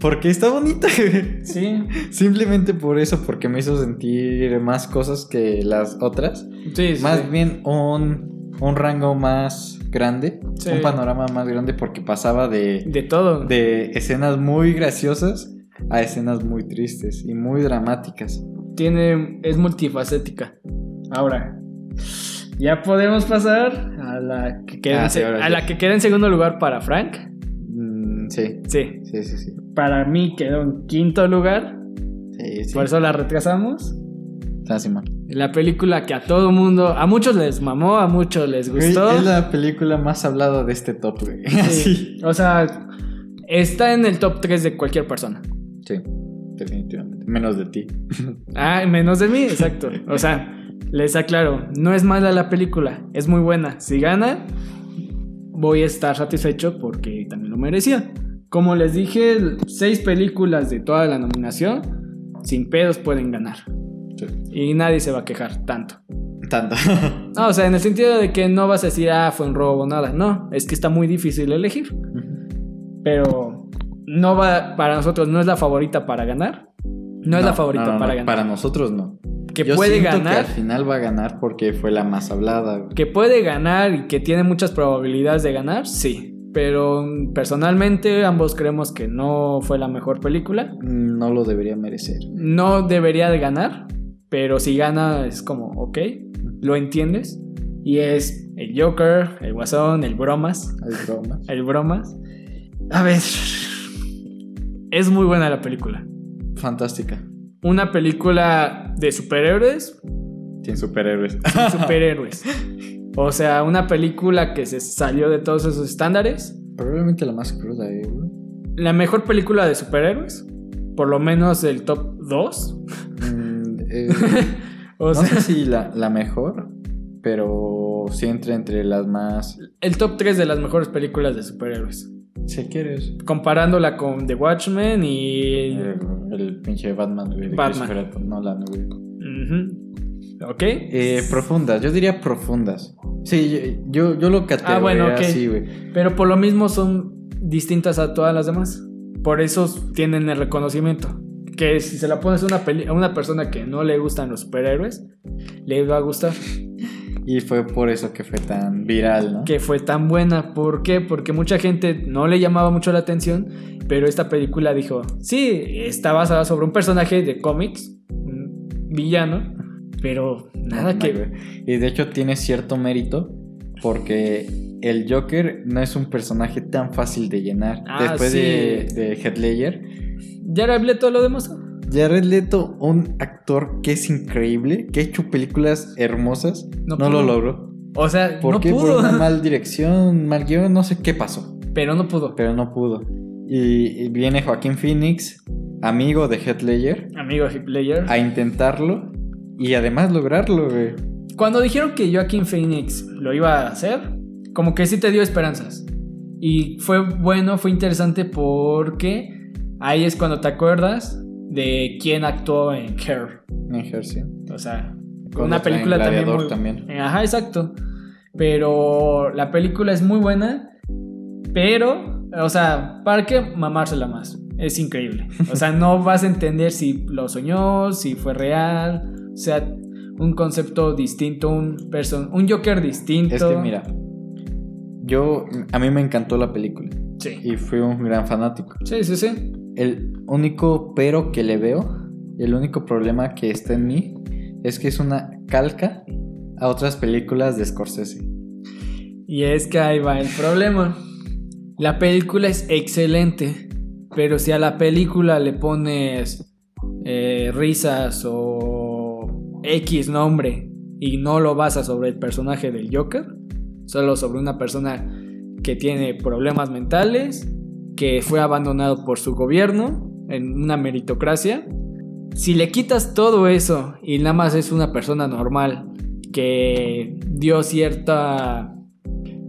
Porque está bonita. Sí. Simplemente por eso, porque me hizo sentir más cosas que las otras. Sí, sí. Más sí. bien un, un rango más grande, Sí. un panorama más grande, porque pasaba de, De todo. de escenas muy graciosas a escenas muy tristes y muy dramáticas. Tiene. es multifacética. Ahora. Ya podemos pasar a la que queda, Ah, en, sí, a la que queda en segundo lugar para Frank. Mm, sí, Sí. sí, sí, sí. Para mí quedó en quinto lugar. Sí, sí. Por eso la retrasamos. Está Simón. La película que a todo mundo, a muchos les mamó, a muchos les Güey, gustó. Es la película más hablada de este top, güey. Sí. O sea, está en el top 3 de cualquier persona. Sí, definitivamente. Menos de ti. Ah, menos de mí, exacto. O sea, les aclaro, no es mala la película, es muy buena. Si gana, voy a estar satisfecho porque también lo merecía. Como les dije, seis películas de toda la nominación, sin pedos pueden ganar. Sí. Y nadie se va a quejar tanto. Tanto. No, o sea, en el sentido de que no vas a decir, ah, fue un robo, nada. No, es que está muy difícil elegir. Pero no va, para nosotros no es la favorita para ganar. No, es la favorita no, no, para ganar. Para nosotros no. Que Yo puede siento que ganar. al final va a ganar porque fue la más hablada. güey. Que puede ganar y que tiene muchas probabilidades de ganar, sí. Pero personalmente ambos creemos que no fue la mejor película. No lo debería merecer. No debería de ganar, pero si gana es como, ok, lo entiendes. Y es el Joker, el Guasón, el Bromas. Es broma. El Bromas. A ver, es muy buena la película. Fantástica. Una película de superhéroes Sin superhéroes. sin superhéroes. O sea, una película que se salió de todos esos estándares. Probablemente la más cruda, eh. La mejor película de superhéroes. Por lo menos el top 2. Mm, eh, O no sea, sé si la, la mejor, pero sí entra entre las más. el top 3 de las mejores películas de superhéroes. Si quieres. Comparándola con The Watchmen y... El, el pinche Batman, güey. de Batman. Nolan, güey. Ujú. ¿Ok? Eh, profundas, yo diría profundas. Sí, yo, yo, lo categoría Ah, bueno, ok. así, güey. Pero por lo mismo son distintas a todas las demás. Por eso tienen el reconocimiento. Que si se la pones a una, peli- a una persona que no le gustan los superhéroes, le va a gustar. Y fue por eso que fue tan viral, ¿no? Que fue tan buena. ¿Por qué? Porque mucha gente no le llamaba mucho la atención. Pero esta película dijo: Sí, está basada sobre un personaje de cómics, un villano. Pero nada No, que. güey. Y de hecho tiene cierto mérito porque el Joker no es un personaje tan fácil de llenar. Ah, Después sí. de, de Heath Ledger, Ya hablé todo lo demás. Jared Leto, un actor que es increíble, que ha hecho películas hermosas, No no, lo logró. O sea, ¿Por no qué? pudo. Por una mal dirección, mal guion, no sé qué pasó, Pero no pudo. pero no pudo. Y, y viene Joaquín Phoenix, amigo de Heath Ledger, Amigo Heath Ledger. a intentarlo y además lograrlo, güey. Cuando dijeron que Joaquin Phoenix lo iba a hacer, como que sí te dio esperanzas. Y fue bueno, fue interesante porque ahí es cuando te acuerdas de quién actuó en Hair. En Ejercicio. O sea, Con una película también, Gladiador muy- también. Ajá, exacto. Pero la película es muy buena, pero, o sea, ¿para qué mamársela más? Es increíble. O sea, no vas a entender si lo soñó, si fue real. O sea, un concepto distinto, un, person un Joker distinto. Es que mira, yo a mí me encantó la película Sí. y fui un gran fanático. Sí, sí, sí. El único pero que le veo, el único problema que está en mí es que es una calca a otras películas de Scorsese. Y es que ahí va el problema. La película es excelente, pero si a la película le pones eh, risas o X nombre y no lo basas sobre el personaje del Joker, Solo sobre una persona que tiene problemas mentales, que fue abandonado por su gobierno en una meritocracia. Si le quitas todo eso y nada más es una persona normal que dio cierta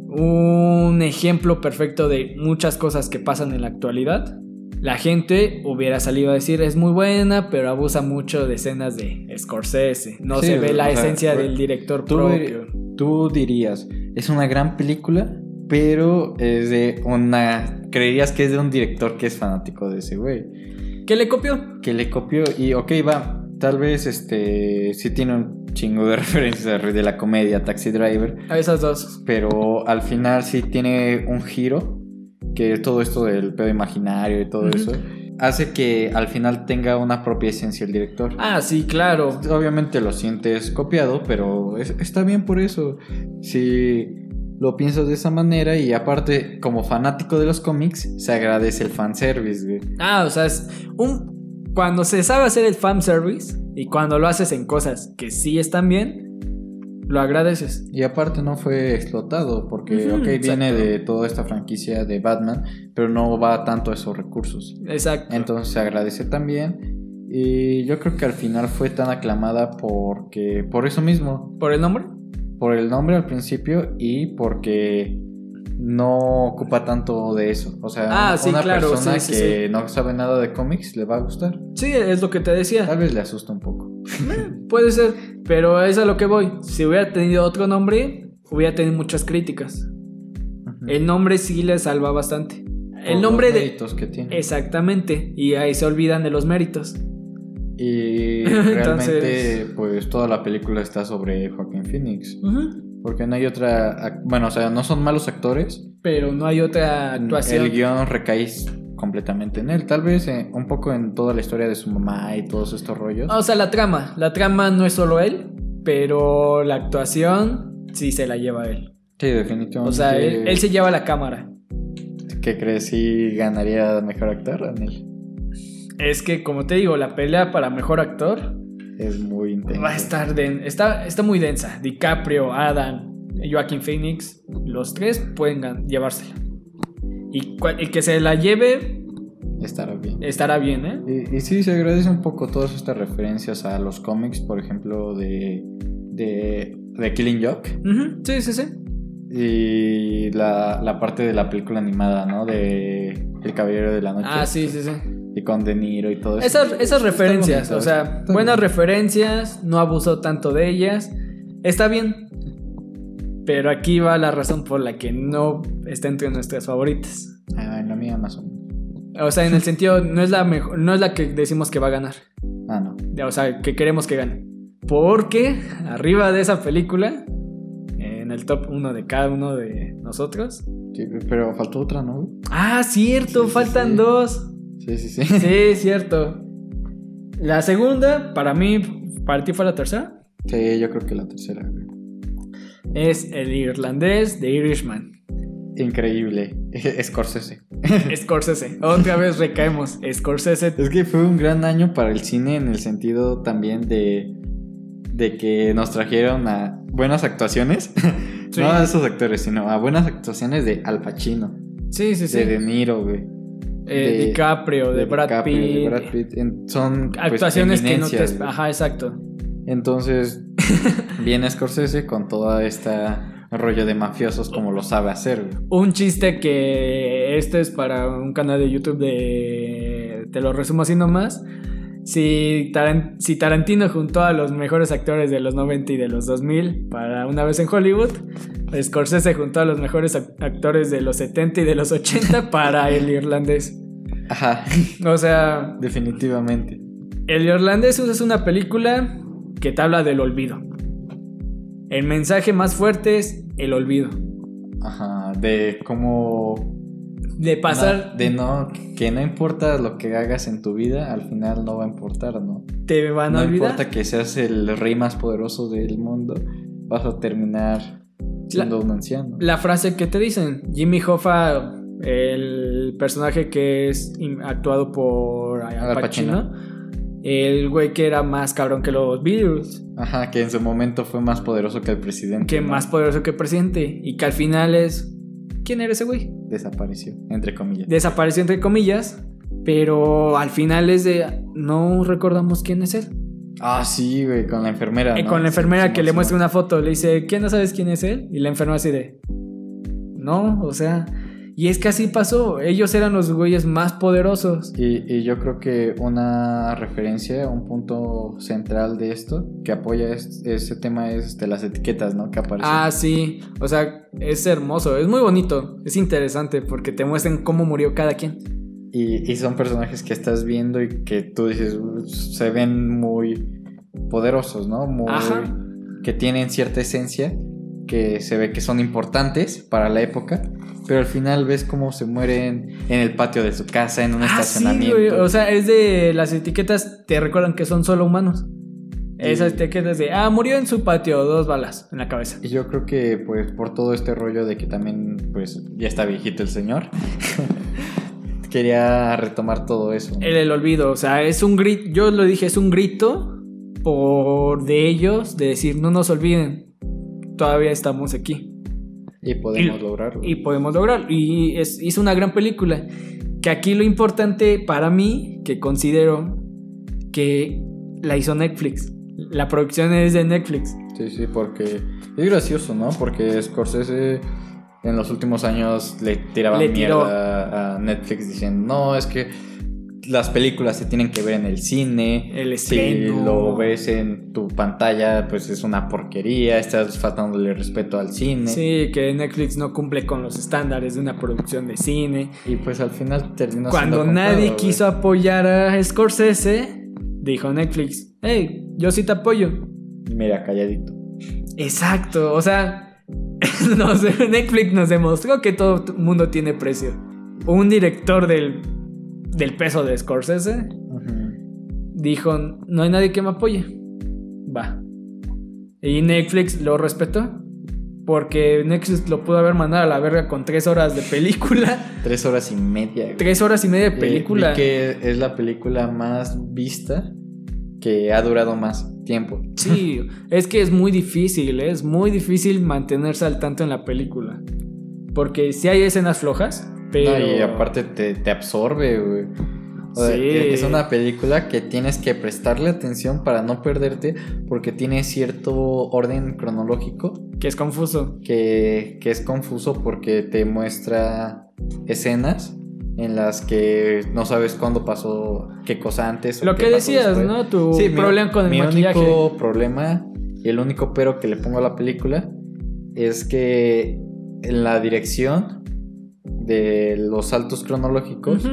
un ejemplo perfecto de muchas cosas que pasan en la actualidad. La gente hubiera salido a decir es muy buena, pero abusa mucho de escenas de Scorsese. No Sí, se ve la sea, esencia del director Tú, propio. tú dirías, es una gran película, pero es de una... Creerías que es de un director que es fanático de ese güey. ¿Qué le copió? Que le copió y, ok, va, tal vez este sí tiene un chingo de referencias de la comedia Taxi Driver, A esas dos. pero al final sí tiene un giro, que todo esto del pedo imaginario y todo eso, hace que al final tenga una propia esencia el director. Ah, sí, claro. Obviamente lo sientes copiado, pero es- está bien por eso. Si lo piensas de esa manera y aparte, como fanático de los cómics, se agradece el fanservice, güey. Ah, o sea, es un... Cuando se sabe hacer el fan service y cuando lo haces en cosas que sí están bien, lo agradeces. Y aparte no fue explotado, porque, ok, viene de toda esta franquicia de Batman, pero no va tanto a esos recursos. Exacto. Entonces se agradece también. Y yo creo que al final fue tan aclamada porque, por eso mismo, ¿Por el nombre? Por el nombre al principio y porque no ocupa tanto de eso. O sea, Ah, sí, una claro, persona sí, que no sabe nada de cómics le va a gustar. Sí, es lo que te decía. Tal vez le asusta un poco. Puede ser, pero es a lo que voy. Si hubiera tenido otro nombre, hubiera tenido muchas críticas. El nombre sí le salva bastante. Por El nombre los de... méritos que tiene. Exactamente, y ahí se olvidan de los méritos. Y Entonces- realmente, pues toda la película está sobre Joaquín Phoenix. Porque no hay otra. Bueno, o sea, no son malos actores. Pero no hay otra actuación. El guion recae completamente en él. Tal vez eh, un poco en toda la historia de su mamá y todos estos rollos. O sea, la trama. La trama no es solo él, pero la actuación sí se la lleva él. Sí, definitivamente. O sea, él, él se lleva la cámara. ¿Qué crees si ganaría mejor actor, Daniel? Es que, como te digo, la pelea para mejor actor Es muy intenso. va a estar den- está, está muy densa. DiCaprio, Adam, Joaquin Phoenix, los tres pueden llevársela. Y el que se la lleve Estará bien. estará bien, ¿eh? Y, y sí, se agradece un poco todas estas referencias a los cómics, por ejemplo, de, de, de Killing Joke. Sí, sí, sí. Y la, la parte de la película animada, ¿no? De El Caballero de la Noche. Ah, sí, sí, sí. Y con De Niro y todo eso. Esas, esas referencias, bonito, o sea, está buenas bien. referencias, no abusó tanto de ellas. Está bien. Pero aquí va la razón por la que no está entre nuestras favoritas. Ah, en la mía más o menos. O sea, en el sentido, no es la mejor, no es la que decimos que va a ganar. Ah, no. O sea, que queremos que gane. Porque arriba de esa película, en el top 1 de cada uno de nosotros. Sí, pero faltó otra, ¿no? Ah, cierto, Sí, sí, faltan sí. dos. Sí, sí, sí. Sí, cierto. La segunda, para mí, para ti fue la tercera, Sí, yo creo que la tercera. güey. es el irlandés de Irishman. Increíble. Scorsese. Scorsese. Otra vez recaemos. Scorsese. Es que fue un gran año para el cine en el sentido también de, de que nos trajeron a buenas actuaciones. Sí. No a esos actores, sino a buenas actuaciones de Al Pacino, Sí, sí, sí. de De Niro, güey. Eh, de- DiCaprio, de, Brad DiCaprio, Pitt. de Brad Pitt. En- son pues, Actuaciones que no te. güey. Ajá, exacto. Entonces, viene Scorsese con toda esta rollo de mafiosos como lo sabe hacer, güey. Un chiste que este es para un canal de YouTube de... Te lo resumo así nomás. Si, Taran- si Tarantino juntó a los mejores actores de los 90 y de los 2000 para una vez en Hollywood, Scorsese juntó a los mejores ac- actores de los 70 y de los 80 para el irlandés. Ajá, O sea, definitivamente. el irlandés es una película que te habla del olvido. El mensaje más fuerte es el olvido. Ajá, de cómo De pasar... No, de no, que no importa lo que hagas en tu vida, al final no va a importar, ¿no? te van a No olvidar. importa que seas el rey más poderoso del mundo, vas a terminar siendo un anciano. La frase que te dicen, Jimmy Hoffa, el personaje que es actuado por Al Pacino, Pacino. El güey que era más cabrón que los Beatles. Ajá, que en su momento fue más poderoso que el presidente. Que ¿no? más poderoso que el presidente. Y que al final es. ¿Quién era ese güey? Desapareció, entre comillas. Desapareció entre comillas. Pero al final es de. No recordamos quién es él. Ah, sí, güey, con la enfermera. ¿no? con la enfermera Sí, que sí, le sí, muestra una foto, le dice, ¿qué no sabes quién es él? Y la enfermera así de, no, o sea, y es que así pasó, ellos eran los güeyes más poderosos. Y, y yo creo que una referencia, un punto central de esto que apoya es- ese tema es este, las etiquetas, ¿no? Que aparecen. Ah, sí, o sea, es hermoso, es muy bonito, es interesante porque te muestran cómo murió cada quien. Y, y son personajes que estás viendo y que tú dices, "Uh, se ven muy poderosos, ¿no? Muy, Ajá. Que tienen cierta esencia, que se ve que son importantes para la época, pero al final ves cómo se mueren en el patio de su casa, en un Ah, sí, estacionamiento. güey, o sea, es de las etiquetas, te recuerdan que son solo humanos. Esas etiquetas de, ah, murió en su patio, dos balas en la cabeza. Y yo creo que pues por todo este rollo de que también pues ya está viejito el señor, quería retomar todo eso. El, el olvido, o sea, es un grito, yo lo dije, es un grito por de ellos de decir, no nos olviden, todavía estamos aquí Y podemos y- lograrlo. y podemos lograrlo. Y es, hizo una gran película, que aquí lo importante para mí, que considero que la hizo Netflix, la producción es de Netflix. Sí, sí, porque es gracioso, ¿no? Porque Scorsese en los últimos años le tiraba Le mierda a Netflix diciendo, no, es que las películas se tienen que ver en el cine. El Si lo ves en tu pantalla, pues es una porquería, estás faltándole respeto al cine. Sí, que Netflix no cumple con los estándares de una producción de cine. Y pues al final terminó Cuando siendo nadie quiso apoyar a Scorsese, dijo Netflix, hey, yo sí te apoyo. Mira, calladito. Exacto, o sea, Netflix nos demostró que todo mundo tiene precio. Un director del, del peso de Scorsese dijo, no hay nadie que me apoye. Va. Y Netflix lo respetó. Porque Netflix lo pudo haber mandado a la verga con tres horas de película. Tres horas y media. güey. tres horas y media de Eh, película. que es la película más vista que ha durado más tiempo. Sí, es que es muy difícil, ¿eh? es muy difícil mantenerse al tanto en la película. Porque si hay escenas flojas, pero... No, y aparte te, te absorbe, güey. O sea, Sí. Es una película que tienes que prestarle atención para no perderte porque tiene cierto orden cronológico Que es confuso. que, que es confuso porque te muestra escenas en las que no sabes cuándo pasó qué cosa antes. Lo que decías, después. ¿no? Tu Sí, mi- problema con el mi maquillaje. único problema y el único pero que le pongo a la película es que en la dirección de los saltos cronológicos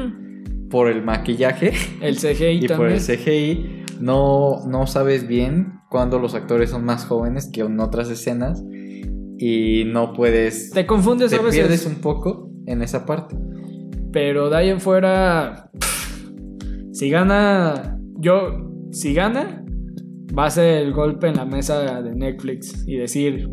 por el maquillaje El CGI y por el CGI no, no sabes bien cuando los actores son más jóvenes que en otras escenas y no puedes Te confundes te a veces. pierdes un poco en esa parte. Pero de ahí en fuera. Si gana. Yo. Si gana. Va a ser el golpe en la mesa de Netflix. Y decir.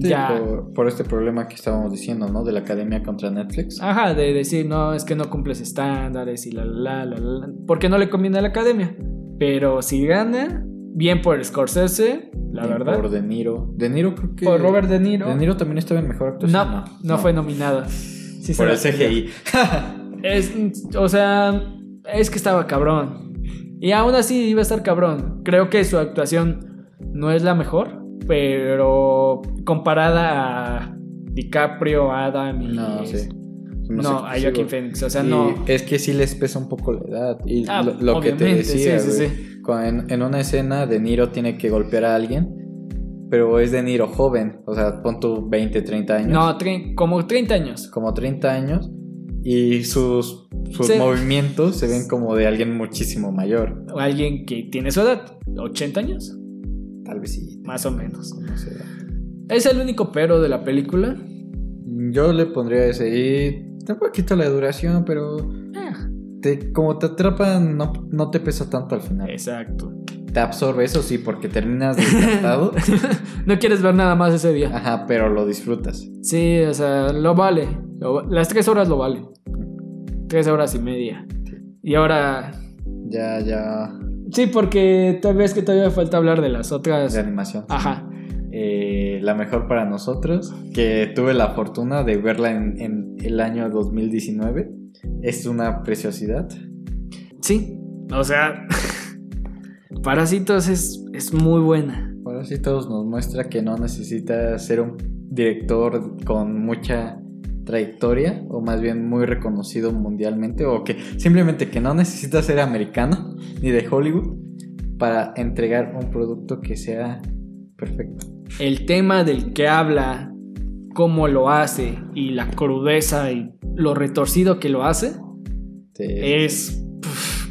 Sí, ya. por, por este problema que estábamos diciendo, ¿no? De la academia contra Netflix. Ajá, de decir, no, es que no cumples estándares y la la la la. la, Porque no le conviene a la academia. Pero si gana, bien por Scorsese, la Y verdad. Por De Niro. De Niro creo que. Por Robert De Niro. De Niro también estaba en mejor actuación. no, no, fue nominada. Sí Por el CGI. Es, o sea, es que estaba cabrón. Y aún así iba a estar cabrón. Creo que su actuación no es la mejor, pero comparada a DiCaprio, Adam y. No, sí. No, a Joaquin. Phoenix. O sea, Y no. Es que sí les pesa un poco la edad. Y Ah, lo, lo que te decía, sí, sí, sí. En, en una escena, De Niro tiene que golpear a alguien. Pero es De Niro joven. O sea, pon tu 20, 30 años. No, como 30 años. Como 30 años. Y sus, sus movimientos se ven como de alguien muchísimo mayor. O alguien que tiene su edad. 80 años, Tal vez sí. más o menos. Es el único pero de la película. Yo le pondría ese. Y puedo quitar la duración, pero. Ah, Te, como te atrapan, no, no te pesa tanto al final. exacto. Te absorbe, eso sí, porque terminas desgastado. no quieres ver nada más ese día. Ajá, pero lo disfrutas. Sí, o sea, lo vale. Lo- las tres horas lo vale. Tres horas y media. Y ahora, Ya, ya Sí, porque tal vez que todavía falta hablar de las otras. De animación. Ajá. Eh, la mejor para nosotros, que tuve la fortuna de verla en, en el año 2019. Es una preciosidad. Sí, o sea, Parásitos es, es muy buena. Parásitos nos muestra que no necesita ser un director con mucha trayectoria o más bien muy reconocido mundialmente o que simplemente que no necesita ser americano ni de Hollywood para entregar un producto que sea perfecto. El tema del que habla, cómo lo hace y la crudeza y lo retorcido que lo hace Sí. es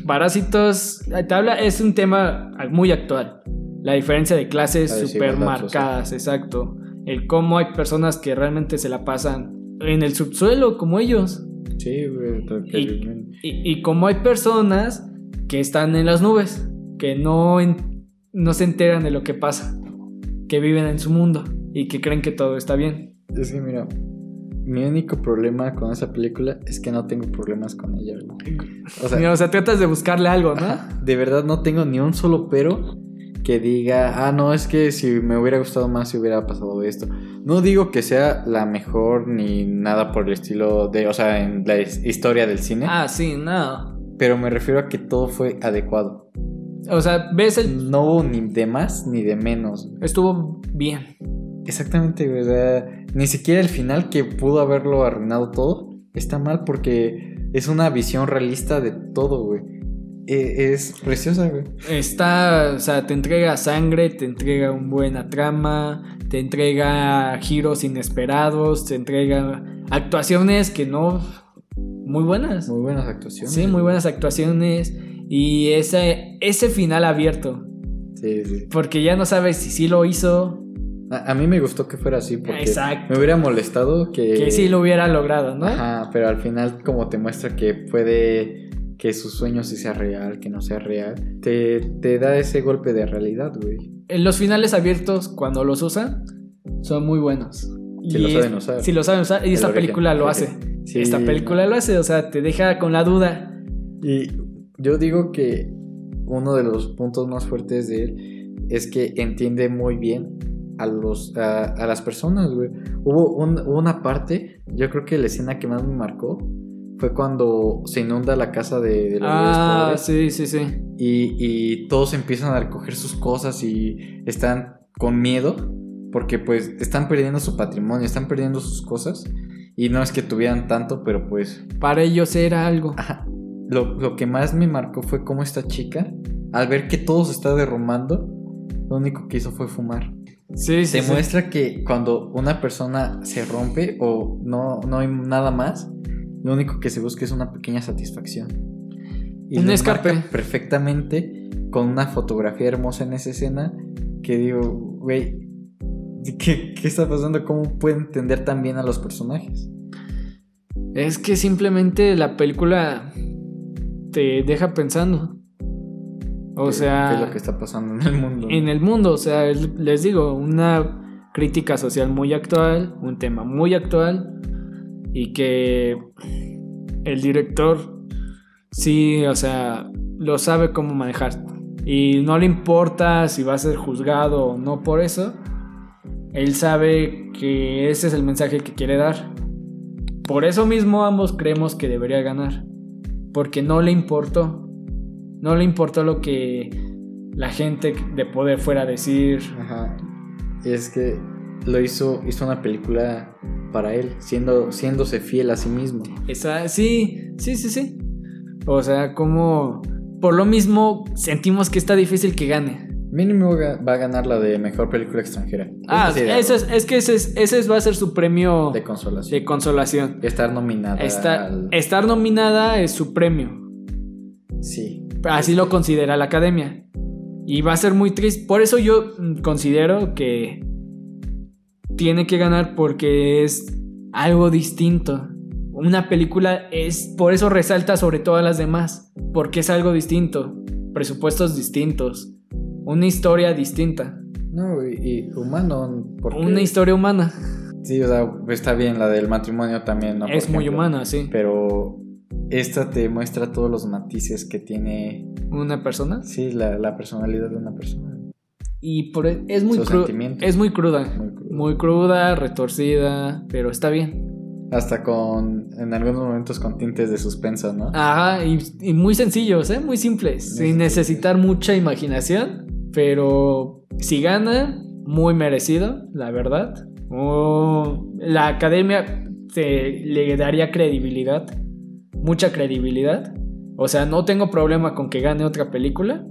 Parásitos te habla es un tema muy actual. La diferencia de clases La súper marcadas, exacto. El cómo hay personas que realmente se la pasan en el subsuelo como ellos. Sí, güey, Y, y como hay personas que están en las nubes, que no, en- no se enteran de lo que pasa, que viven en su mundo y que creen que todo está bien. Es que mira, mi único problema con esa película es que no tengo problemas con ella, güey. O sea, o sea, tratas de buscarle algo, ¿no? Ajá, de verdad no tengo ni un solo pero que diga, ah, no, es que si me hubiera gustado más si hubiera pasado esto. No digo que sea la mejor ni nada por el estilo de, o sea, en la his- historia del cine, Ah, sí, no. pero me refiero a que todo fue adecuado. O sea, ves el... No hubo ni de más ni de menos. Estuvo bien. Exactamente, o sea, ni siquiera el final que pudo haberlo arruinado todo está mal porque es una visión realista de todo, güey. E- Es preciosa, güey. Está, o sea, te entrega sangre, te entrega una buena trama, te entrega giros inesperados, te entrega actuaciones que no... Muy buenas. Muy buenas actuaciones. Sí, muy buenas actuaciones. Y ese, ese final abierto. Sí, sí. Porque ya no sabes si sí lo hizo, A, a mí me gustó que fuera así porque Exacto. me hubiera molestado que... que sí lo hubiera logrado, ¿no? Ajá, pero al final como te muestra que puede que su sueño sí sea real, que no sea real, te, te da ese golpe de realidad, güey. En Los finales abiertos, cuando los usan, son muy buenos. Si Y lo saben usar. Si lo saben usar. Y esta origen. película lo hace. Sí. Esta película lo hace, o sea, te deja con la duda. Y yo digo que uno de los puntos más fuertes de él es que entiende muy bien a, los, a, a las personas, güey. Hubo, un- una parte, yo creo que la escena que más me marcó fue cuando se inunda la casa de, de los Ah, sí, sí, sí. y, y todos empiezan a recoger sus cosas y están con miedo porque pues están perdiendo su patrimonio, están perdiendo sus cosas y no es que tuvieran tanto, pero pues Para ellos era algo. Ajá. Lo, lo que más me marcó fue cómo esta chica, al ver que todo se está derrumbando, lo único que hizo fue fumar. Sí, sí. Te sí. que cuando una persona se rompe o no, no hay nada más, lo único que se busca es una pequeña satisfacción. Y Un escape. perfectamente con una fotografía hermosa en esa escena que digo, güey, ¿qué, ¿qué está pasando? ¿Cómo puede entender tan bien a los personajes? Es que simplemente la película te deja pensando. O ¿Qué- sea, ¿Qué es lo que está pasando en el mundo? en el mundo, o sea, es- les digo, una crítica social muy actual, un tema muy actual y que el director sí, o sea, lo sabe cómo manejar y no le importa si va a ser juzgado o no por eso. Él sabe que ese es el mensaje que quiere dar. Por eso mismo ambos creemos que debería ganar. Porque no le importó. No le importó lo que la gente de poder fuera a decir. Ajá. Y es que lo hizo, hizo una película para él, siendo, siéndose fiel a sí mismo. Esa, sí, sí, sí, sí. O sea, como por lo mismo sentimos que está difícil que gane. Mínimo va a ganar la de mejor película extranjera. Ah, sí, eso es, es que ese, es, ese va a ser su premio de consolación. de consolación. Estar nominada. Al- Estar nominada es su premio. Sí. Así lo considera la academia. Y va a ser muy triste. Por eso yo mm, considero que tiene que ganar porque es algo distinto. Una película es, por eso resalta sobre todas las demás, porque es algo distinto, presupuestos distintos, una historia distinta, No, y, y humano. Porque, una historia humana. Sí, o sea, está bien, la del matrimonio también. es muy humana, sí. Pero esta te muestra todos los matices que tiene, Una persona. sí, la, la personalidad de una persona. Y por, e, es muy Sus cruda. sentimientos. Es muy cruda. Muy cruda, retorcida, pero está bien. Hasta con, en algunos momentos con tintes de suspenso, ¿no? Ajá, y, y muy sencillos, ¿eh? Muy simples, sin necesitar mucha imaginación, pero si gana, muy merecido, la verdad. Oh, la academia te, le daría credibilidad, mucha credibilidad. O sea, no tengo problema con que gane otra película.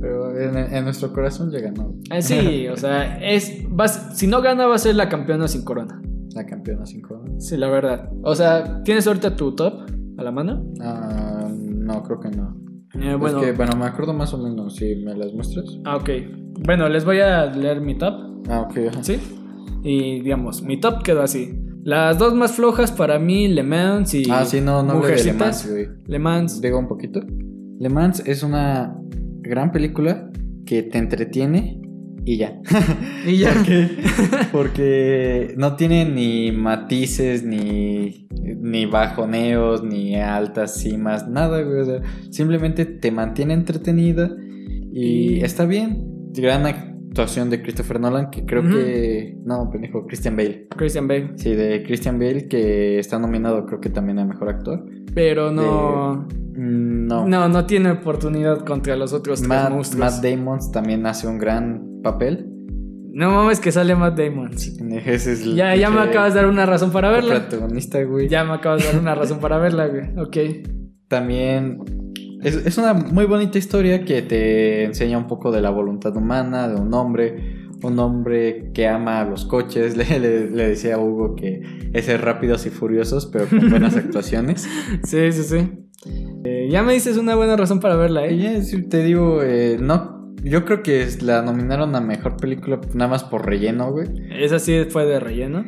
Pero en, en nuestro corazón ya ganó. Eh, sí, o sea, es, vas, si no gana va a ser la campeona sin corona. La campeona 5. Sí, la verdad. O sea, ¿tienes ahorita tu top a la mano? Ah, no, creo que no. Eh, bueno, Es que, bueno, me acuerdo más o menos. Si me las muestras. ah, ok. Bueno, les voy a leer mi top. Ah, ok. ajá. ¿Sí? Y digamos, mi top quedó así. Las dos más flojas para mí, Le Mans y. Ah, sí, no, no Le. Mans, güey. Le Mans. Digo un poquito. Le Mans es una gran película que te entretiene y ya. Y ya. porque, porque no tiene ni matices, ni, ni bajoneos, ni altas cimas, nada, güey. O sea, simplemente te mantiene entretenida y está bien. Gran actuación de Christopher Nolan, que creo que. No, pendejo, Christian Bale. Christian Bale. Sí, de Christian Bale, que está nominado, creo que también a mejor actor. Pero no. Mm, No. No, no tiene oportunidad contra los otros tres Matt, monstruos. Matt Damon también hace un gran papel. no mames que sale Matt Damon. Ese es el Ya, ya me acabas de dar una razón para verla. protagonista, güey. Ya me acabas de dar una razón para verla, güey. Ok. También es, es una muy bonita historia que te enseña un poco de la voluntad humana, de un hombre. Un hombre que ama a los coches. Le, le- le decía a Hugo que es rápidos y furiosos, pero con buenas actuaciones. Sí, sí, sí. Eh, ya me dices una buena razón para verla, ¿eh? ya, sí, te digo, eh, no. Yo creo que la nominaron a mejor película nada más por relleno, güey. Esa sí fue de relleno.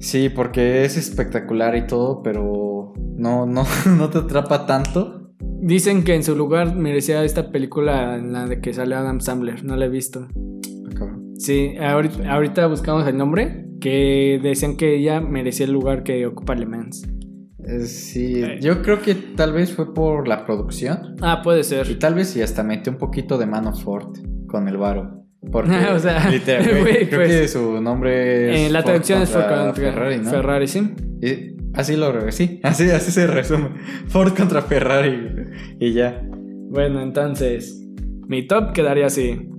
Sí, porque es espectacular y todo, pero no, no, no te atrapa tanto. Dicen que en su lugar merecía esta película en la de que sale Adam Sandler. No la he visto. Sí, ahorita, ahorita buscamos el nombre. Que decían que ella merecía el lugar que ocupa Le Mans. Eh, sí, Eh. yo creo que tal vez fue por la producción Ah, puede y ser. tal vez si hasta metió un poquito de mano Ford con el varo. Porque, O sea, literal, güey, güey, creo pues, que su nombre es En la Ford traducción es Ford contra Ferrari, ¿no? Ferrari, sí. Y así lo sí, así, así se resume. Ford contra Ferrari y ya. Bueno, entonces, mi top quedaría así.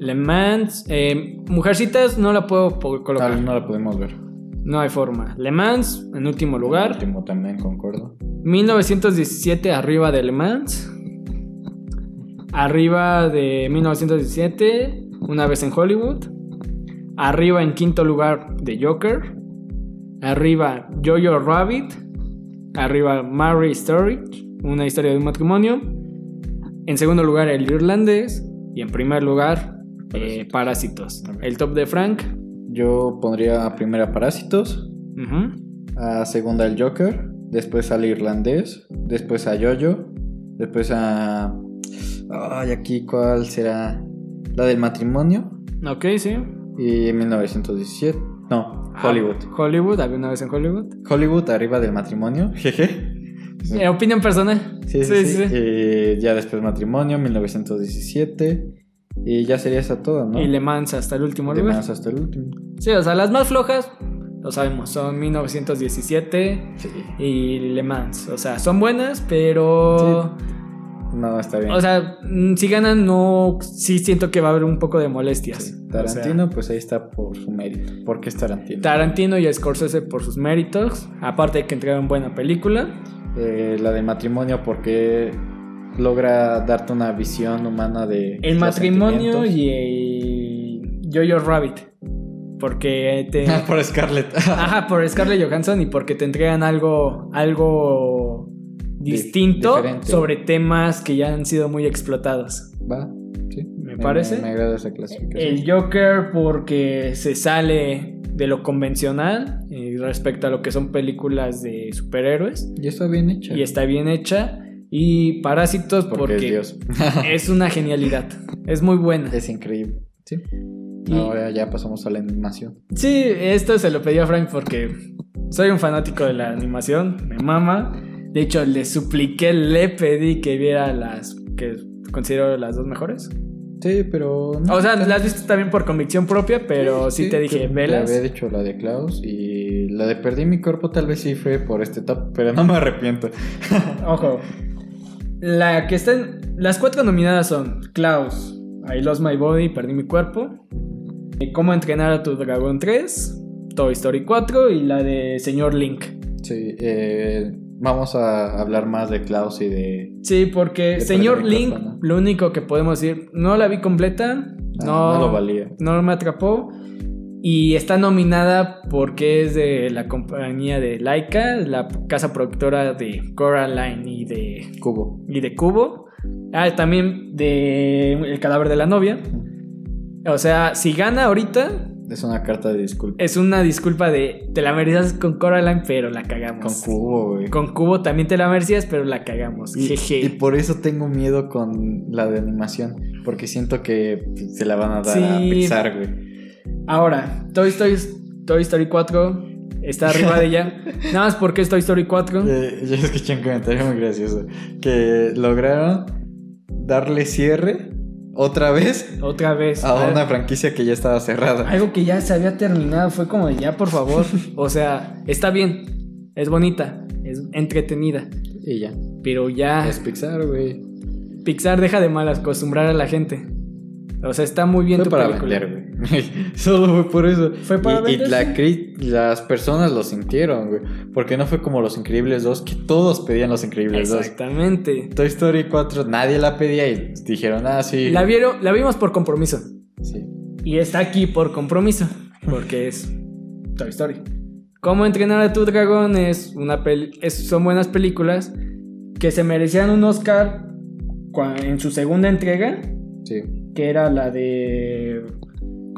Le Mans, eh, Mujercitas no la puedo colocar. No, no la podemos ver. No hay forma. Le Mans en último lugar. Último también, concuerdo. 1917 arriba de Le Mans. Arriba de 1917, una vez en Hollywood. Arriba en quinto lugar de Joker. Arriba Jojo Rabbit. Arriba Mary Story, una historia de un matrimonio. En segundo lugar El Irlandés. Y en primer lugar eh, Parásitos. El top de Frank. Yo pondría a primera Parásitos, a segunda el Joker, después al Irlandés, después a Jojo, después a... Ay, aquí cuál será... La del matrimonio Ok, sí. y 1917. No, Hollywood. Ah, Hollywood, había una vez en Hollywood. Hollywood arriba del matrimonio, jeje. Eh, opinión personal. Sí, sí, sí. Y ya después matrimonio, 1917. Y ya sería esa toda, ¿no? Y Le Mans hasta el último lugar. más hasta el último. Sí, o sea, las más flojas, lo sabemos, son 1917 Sí. y Le Mans. O sea, son buenas, pero... No, está bien. O sea, mm, si ganan, no... Sí siento que va a haber un poco de molestias. Sí. O sea, Tarantino, pues ahí está por su mérito. Porque es Tarantino. Tarantino y Scorsese por sus méritos. Aparte de que entregaron buena película. Eh, la de matrimonio, porque logra darte una visión humana de. El matrimonio y Jojo Rabbit. Porque te... Ah, por Scarlett. Ajá, por Scarlett Johansson y porque te entregan algo, algo distinto diferente. sobre temas que ya han sido muy explotados. Va, sí. Me parece. Me, agrada esa clasificación. El Joker porque se sale de lo convencional eh, respecto a lo que son películas de superhéroes Y está bien hecha. y está bien hecha. Y Parásitos porque, porque, es es una genialidad. Es muy buena. es increíble. Sí. Y- Ahora ya pasamos a la animación. Sí, esto se lo pedí a Frank porque soy un fanático de la animación, me mama. De hecho, le supliqué, le pedí que viera las que considero las dos mejores. Sí, pero. no O sea, las viste también por convicción propia, pero sí, te dije, Te velas. había dicho la de Klaus y la de Perdí mi cuerpo tal vez sí fue por este top, pero no me arrepiento. Ojo. La que están. Las cuatro nominadas son Klaus, I Lost My Body, Perdí mi cuerpo. eh, Cómo entrenar a tu dragón 3, Toy Story 4 y la de Señor Link. Sí, eh, vamos a hablar más de Klaus y de. Sí, porque De Señor Link, lo único que podemos decir, no la vi completa, No, no, no lo valía. no me atrapó. Y está nominada porque es de la compañía de Laika, la casa productora de Coraline y de Cubo. y de Cubo. Ah, también de El cadáver de la novia. O sea, si gana ahorita, Es una carta de disculpa. es una disculpa de te la merecías con Coraline, pero la cagamos. Con Cubo, güey. Con Cubo también te la merecías, pero la cagamos. Y, Jeje. y por eso tengo miedo con la de animación. Porque siento que se la van a dar a. Pixar, güey. Ahora, Toy Story, Toy Story 4 está arriba de ella. Nada más porque es Toy Story 4. Eh, yo escuché un comentario muy gracioso. Que lograron darle cierre otra vez Otra vez. a una franquicia que ya estaba cerrada. Algo que ya se había terminado. Fue como de ya, por favor. O sea, está bien. Es bonita. Es entretenida. Y ya. Pero ya. Es Pixar, güey. Pixar deja de mal acostumbrar a la gente. O sea, está muy bien Fue tu para película. vender, güey. Solo fue por eso. Fue para y, la las personas lo sintieron, güey. Porque no fue como Los Increíbles 2, que todos pedían Los Increíbles 2. Exactamente. Toy Story 4 nadie la pedía y dijeron, ah, sí. La vieron, la vimos por compromiso. Sí. Y está aquí por compromiso. Porque es Toy Story. Cómo entrenar a tu dragón es una peli- es- son buenas películas que se merecían un Oscar en su segunda entrega, Sí. que era la de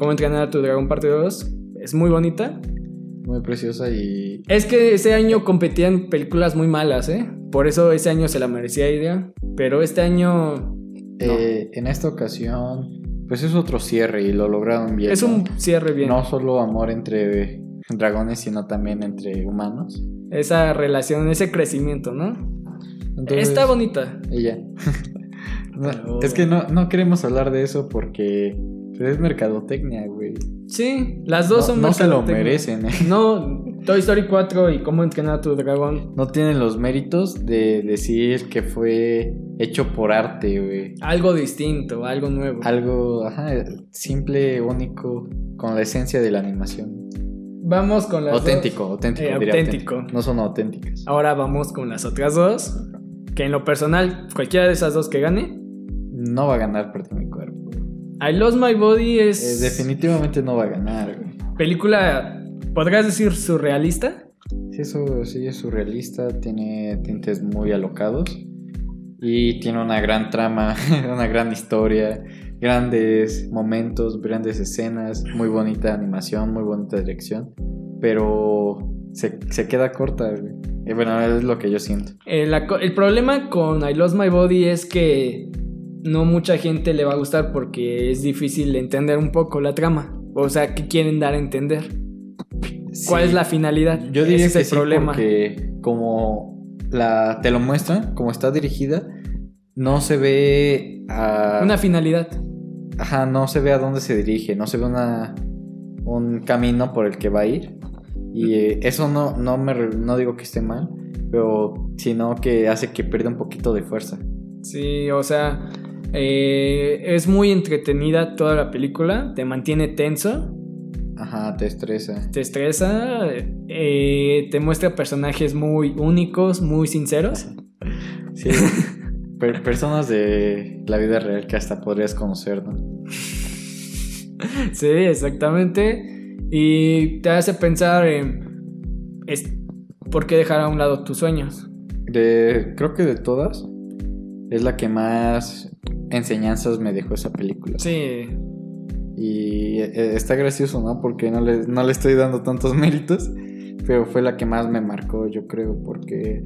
Cómo entrenar a tu dragón parte 2. Es muy bonita. Muy preciosa y. Es que ese año competían películas muy malas, ¿eh? Por eso ese año se la merecía ella. Pero este año eh, en esta ocasión, pues es otro cierre y lo lograron bien. es ¿no? un cierre bien. No solo amor entre dragones, sino también entre humanos. Esa relación, ese crecimiento, ¿no? Entonces, Está bonita. Ella. No, Pero- Es que no, no queremos hablar de eso porque es mercadotecnia, güey. Sí, las dos No, son no se lo merecen, ¿eh? No, Toy Story 4 y Cómo entrenar a tu dragón. No tienen los méritos de decir que fue hecho por arte, güey. Algo distinto, algo nuevo. Algo, ajá, simple, único, con la esencia de la animación. Vamos con las Auténtico, dos. auténtico, Eh, diría auténtico. auténtico. No son auténticas. Ahora vamos con las otras dos. Que en lo personal, cualquiera de esas dos que gane. No va a ganar cuerpo. I Lost My Body Eh, es definitivamente no va a ganar, güey. película, podrías decir surrealista. Sí, eso sí es surrealista, tiene tintes muy alocados y tiene una gran trama, una gran historia, grandes momentos, grandes escenas, muy bonita animación, muy bonita dirección, pero se, se queda corta. güey. Y bueno, es lo que yo siento. Eh, la co- el problema con I Lost My Body es que no mucha gente le va a gustar porque es difícil entender un poco la trama. O sea, ¿qué quieren dar a entender? ¿Cuál es la finalidad? Yo diría Ese que es el sí, problema. porque como la, te lo muestran, como está dirigida, no se ve a... Una finalidad. Ajá, no se ve a dónde se dirige, no se ve una, un camino por el que va a ir. Y eh, eso no, no, me, no digo que esté mal, pero sino que hace que pierda un poquito de fuerza. Sí, o sea, eh, es muy entretenida toda la película, te mantiene tenso, Ajá, te estresa. te estresa, eh, te muestra personajes muy únicos, muy sinceros. Sí, per- personas de la vida real que hasta podrías conocer, ¿no? Sí, exactamente. Y te hace pensar en es- por qué dejar a un lado tus sueños. De, creo que de todas, es la que más enseñanzas me dejó esa película. Sí, Y eh, está gracioso, ¿no? Porque no le, no le estoy dando tantos méritos, pero fue la que más me marcó, yo creo, porque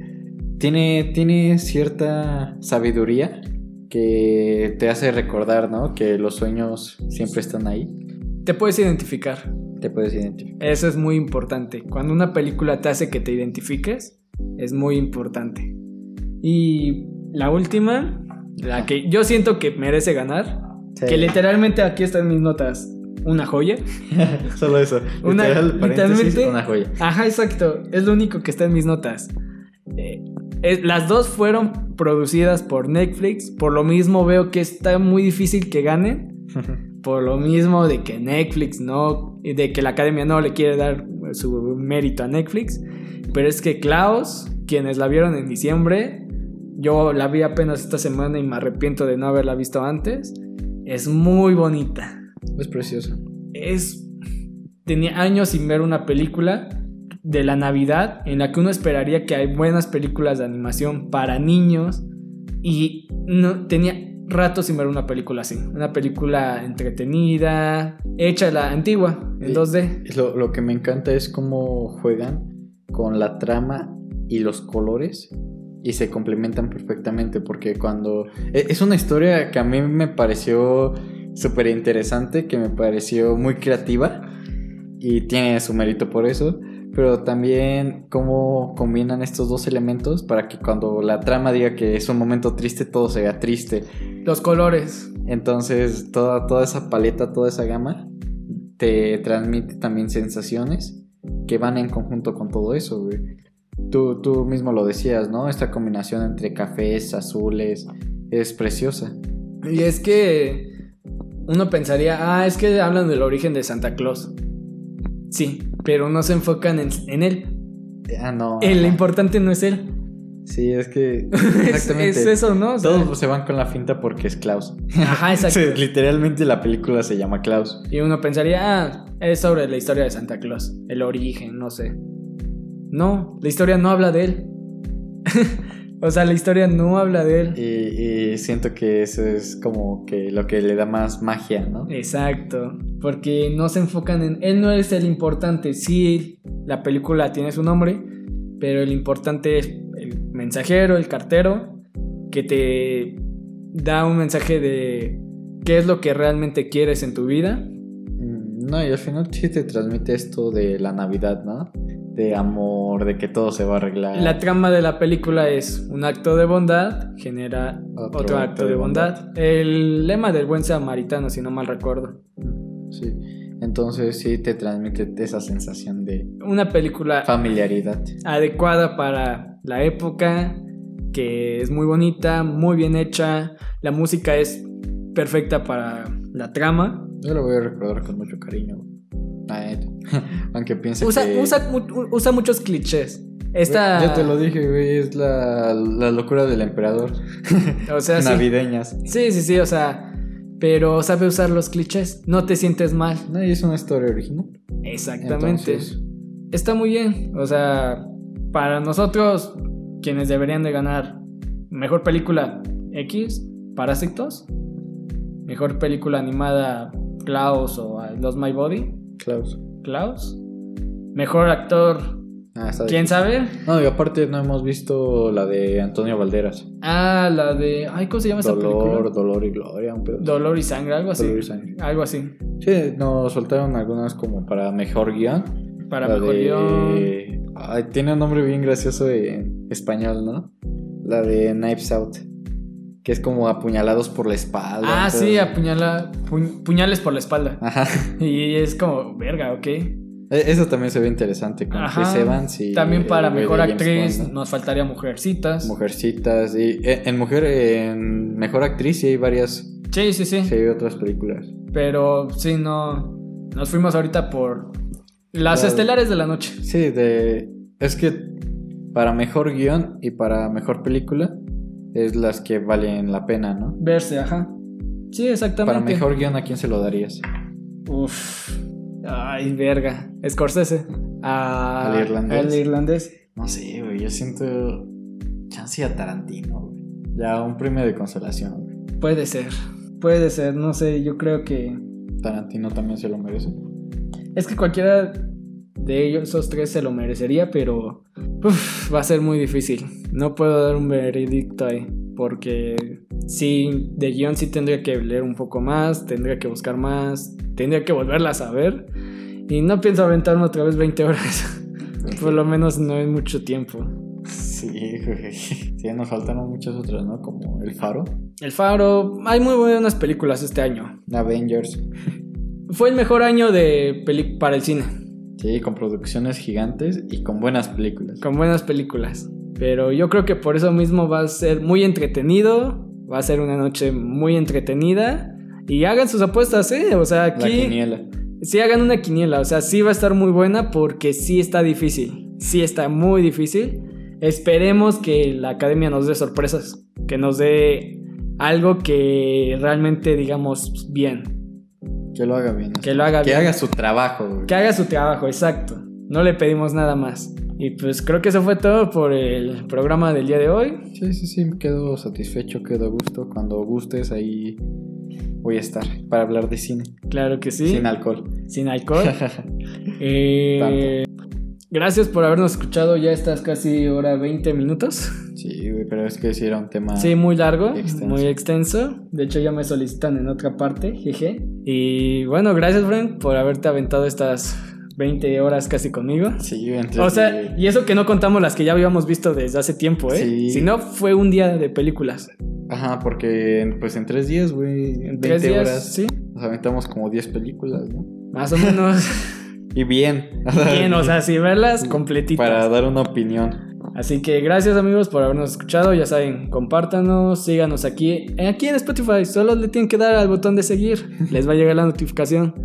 tiene, tiene cierta sabiduría que te hace recordar, ¿no? Que los sueños siempre están ahí, te puedes identificar. te puedes identificar. Eso es muy importante. Cuando una película te hace que te identifiques, es muy importante. Y la última, la que yo siento que merece ganar, Sí. que literalmente aquí están mis notas, una joya. Solo eso. Una- Literal, literalmente- una joya. Ajá, exacto, es lo único que está en mis notas. Eh, es- las dos fueron producidas por Netflix, por lo mismo veo que está muy difícil que ganen. Por lo mismo de que Netflix no, de que la academia no le quiere dar su mérito a Netflix. Pero es que Klaus, quienes la vieron en diciembre, yo la vi apenas esta semana y me arrepiento de no haberla visto antes. Es muy bonita. Es precioso. Es. Tenía años sin ver una película de la Navidad en la que uno esperaría que hay buenas películas de animación para niños y no tenía rato sin ver una película así. Una película entretenida, hecha la antigua, en Sí. 2D. Lo, lo que me encanta es cómo juegan con la trama y los colores y se complementan perfectamente porque cuando... e- Es una historia que a mí me pareció súper interesante, que me pareció muy creativa y tiene su mérito por eso, pero también cómo combinan estos dos elementos para que cuando la trama diga que es un momento triste, todo se vea triste. Los colores. Entonces, toda, toda esa paleta, toda esa gama, te transmite también sensaciones que van en conjunto con todo eso, güey. Tú, tú mismo lo decías, ¿no? Esta combinación entre cafés, azules, es preciosa. Y es que uno pensaría, ah, es que hablan del origen de Santa Claus. Sí, pero no se enfocan en, en él. Ah, no. El ajá. importante no es él. Sí, es que... Exactamente. es eso, ¿no? O sea, Todos se van con la finta porque es Klaus. Ajá, exacto. Literalmente la película se llama Klaus. Y uno pensaría, ah, es sobre la historia de Santa Claus, el origen, no sé. No, la historia no habla de él. o sea, la historia no habla de él. Y, y siento que eso es como que lo que le da más magia, ¿no? Exacto, porque no se enfocan en... Él no es el importante, sí, la película tiene su nombre, pero el importante es el mensajero, el cartero, que te da un mensaje de qué es lo que realmente quieres en tu vida. Mm, No, y al final sí te transmite esto de la Navidad, ¿no? De amor, de que todo se va a arreglar. La trama de la película es un acto de bondad genera Otro otro, acto de bondad. El lema del buen samaritano, si no mal recuerdo. Sí. Entonces sí te transmite esa sensación de Una película familiaridad. adecuada para la época, que es muy bonita, muy bien hecha. La música es perfecta para la trama. Yo lo voy a recordar con mucho cariño. La neta. Aunque piense Usa, que... usa, usa muchos clichés. Esta. Ya te lo dije, güey, es la, la locura del emperador. O sea, sí. Navideñas. Sí, sí, sí, o sea. Pero sabe usar los clichés. No te sientes mal. No, y es una historia original. Exactamente. Entonces, Está muy bien. O sea, para nosotros, quienes deberían de ganar mejor película X, Parásitos. Mejor película animada Klaus o I Lost My Body, Klaus. Klaus. Mejor actor, Ah, está ¿quién sabe? No, y aparte no hemos visto la de Antonio Valderas. Ah, la de. Ay, ¿cómo se llama esa Dolor, película? dolor y gloria, un pedo. Dolor y sangre, algo así. Dolor y sangre. Algo así. Sí, nos soltaron algunas como para mejor guion. Para La mejor de- guion. Ay, tiene un nombre bien gracioso en español, ¿no? La de Knives Out. Que es como apuñalados por la espalda. Ah, sí, apuñala, pu- puñales por la espalda. Ajá. Y es como, verga, ok. E- Eso también se ve interesante con Ajá. Chris Evans y También para mejor actriz Bond, ¿no? nos faltaría Mujercitas. Mujercitas y eh, en mujer en mejor actriz sí hay varias Sí, sí, sí. sí hay otras películas. Pero sí, no. Nos fuimos ahorita por las estelares de la noche. Sí, de es que para mejor guion y para mejor película es las que valen la pena, ¿no? Verse, ajá. Sí, exactamente. Para mejor guion, ¿a quién se lo darías? Uf. Ay, verga. Scorsese. A- ¿Al irlandés? Al irlandés. No sé, güey, yo siento chance a Tarantino, güey. Ya un premio de consolación, güey. Puede ser. Puede ser, no sé. Yo creo que. Tarantino también se lo merece. Es que cualquiera de ellos, esos tres, se lo merecería, pero. uf, va a ser muy difícil. No puedo dar un veredicto ahí. Porque. Sí, de guion sí tendría que leer un poco más, tendría que buscar más, tendría que volverlas a ver. Y no pienso aventarme otra vez 20 horas. Por lo menos no es mucho tiempo. Sí, güey. Sí, nos faltaron muchas otras, ¿no? Como El Faro, El Faro, hay muy buenas películas este año. Avengers. Fue el mejor año de peli para el cine, Sí, con producciones gigantes y con buenas películas. con buenas películas. Pero yo creo que por eso mismo va a ser muy entretenido, va a ser una noche muy entretenida. Y hagan sus apuestas, ¿eh? O sea, La aquí... quiniela. Sí, hagan una quiniela, o sea, sí va a estar muy buena porque sí está difícil. Sí está muy difícil. Esperemos que la academia nos dé sorpresas, que nos dé algo que realmente digamos bien, Que lo haga bien. que lo haga Que bien, haga su trabajo, güey. que haga su trabajo, exacto. No le pedimos nada más. Y pues creo que eso fue todo por el programa del día de hoy. Sí, sí, sí, quedo satisfecho, quedo a gusto. Cuando gustes, ahí voy a estar para hablar de cine. Claro que sí. Sin alcohol. Sin alcohol. Eh, gracias por habernos escuchado. Ya estás casi hora 20 minutos. Sí, pero es que sí era un tema. Sí, muy largo, Extenso. muy extenso. De hecho, ya me solicitan en otra parte, jeje. Y bueno, gracias, Frank, por haberte aventado estas 20 horas casi conmigo. Sí, entre O sea, y eso que no contamos las que ya habíamos visto desde hace tiempo, ¿eh? Sí. Si no, fue un día de películas. Ajá, porque pues en tres días, güey, En 20 tres días, horas, sí, nos aventamos como 10 películas, ¿no? más o menos. Y bien. Bien, o sea, si verlas completitas. Para dar una opinión. Así que gracias amigos por habernos escuchado. Ya saben, compártanos, síganos aquí, aquí en Spotify. Solo le tienen que dar al botón de seguir. Les va a llegar la notificación.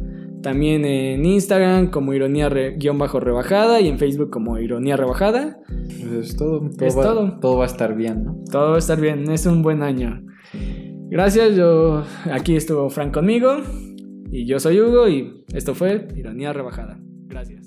También en Instagram como ironía re- guion bajo rebajada y en Facebook como ironía rebajada. Pues es todo. Todo, Es va, todo. todo va a estar bien, ¿no? Todo va a estar bien, es un buen año. Gracias, yo aquí estuvo Frank conmigo y yo soy Hugo y esto fue ironía rebajada. Gracias.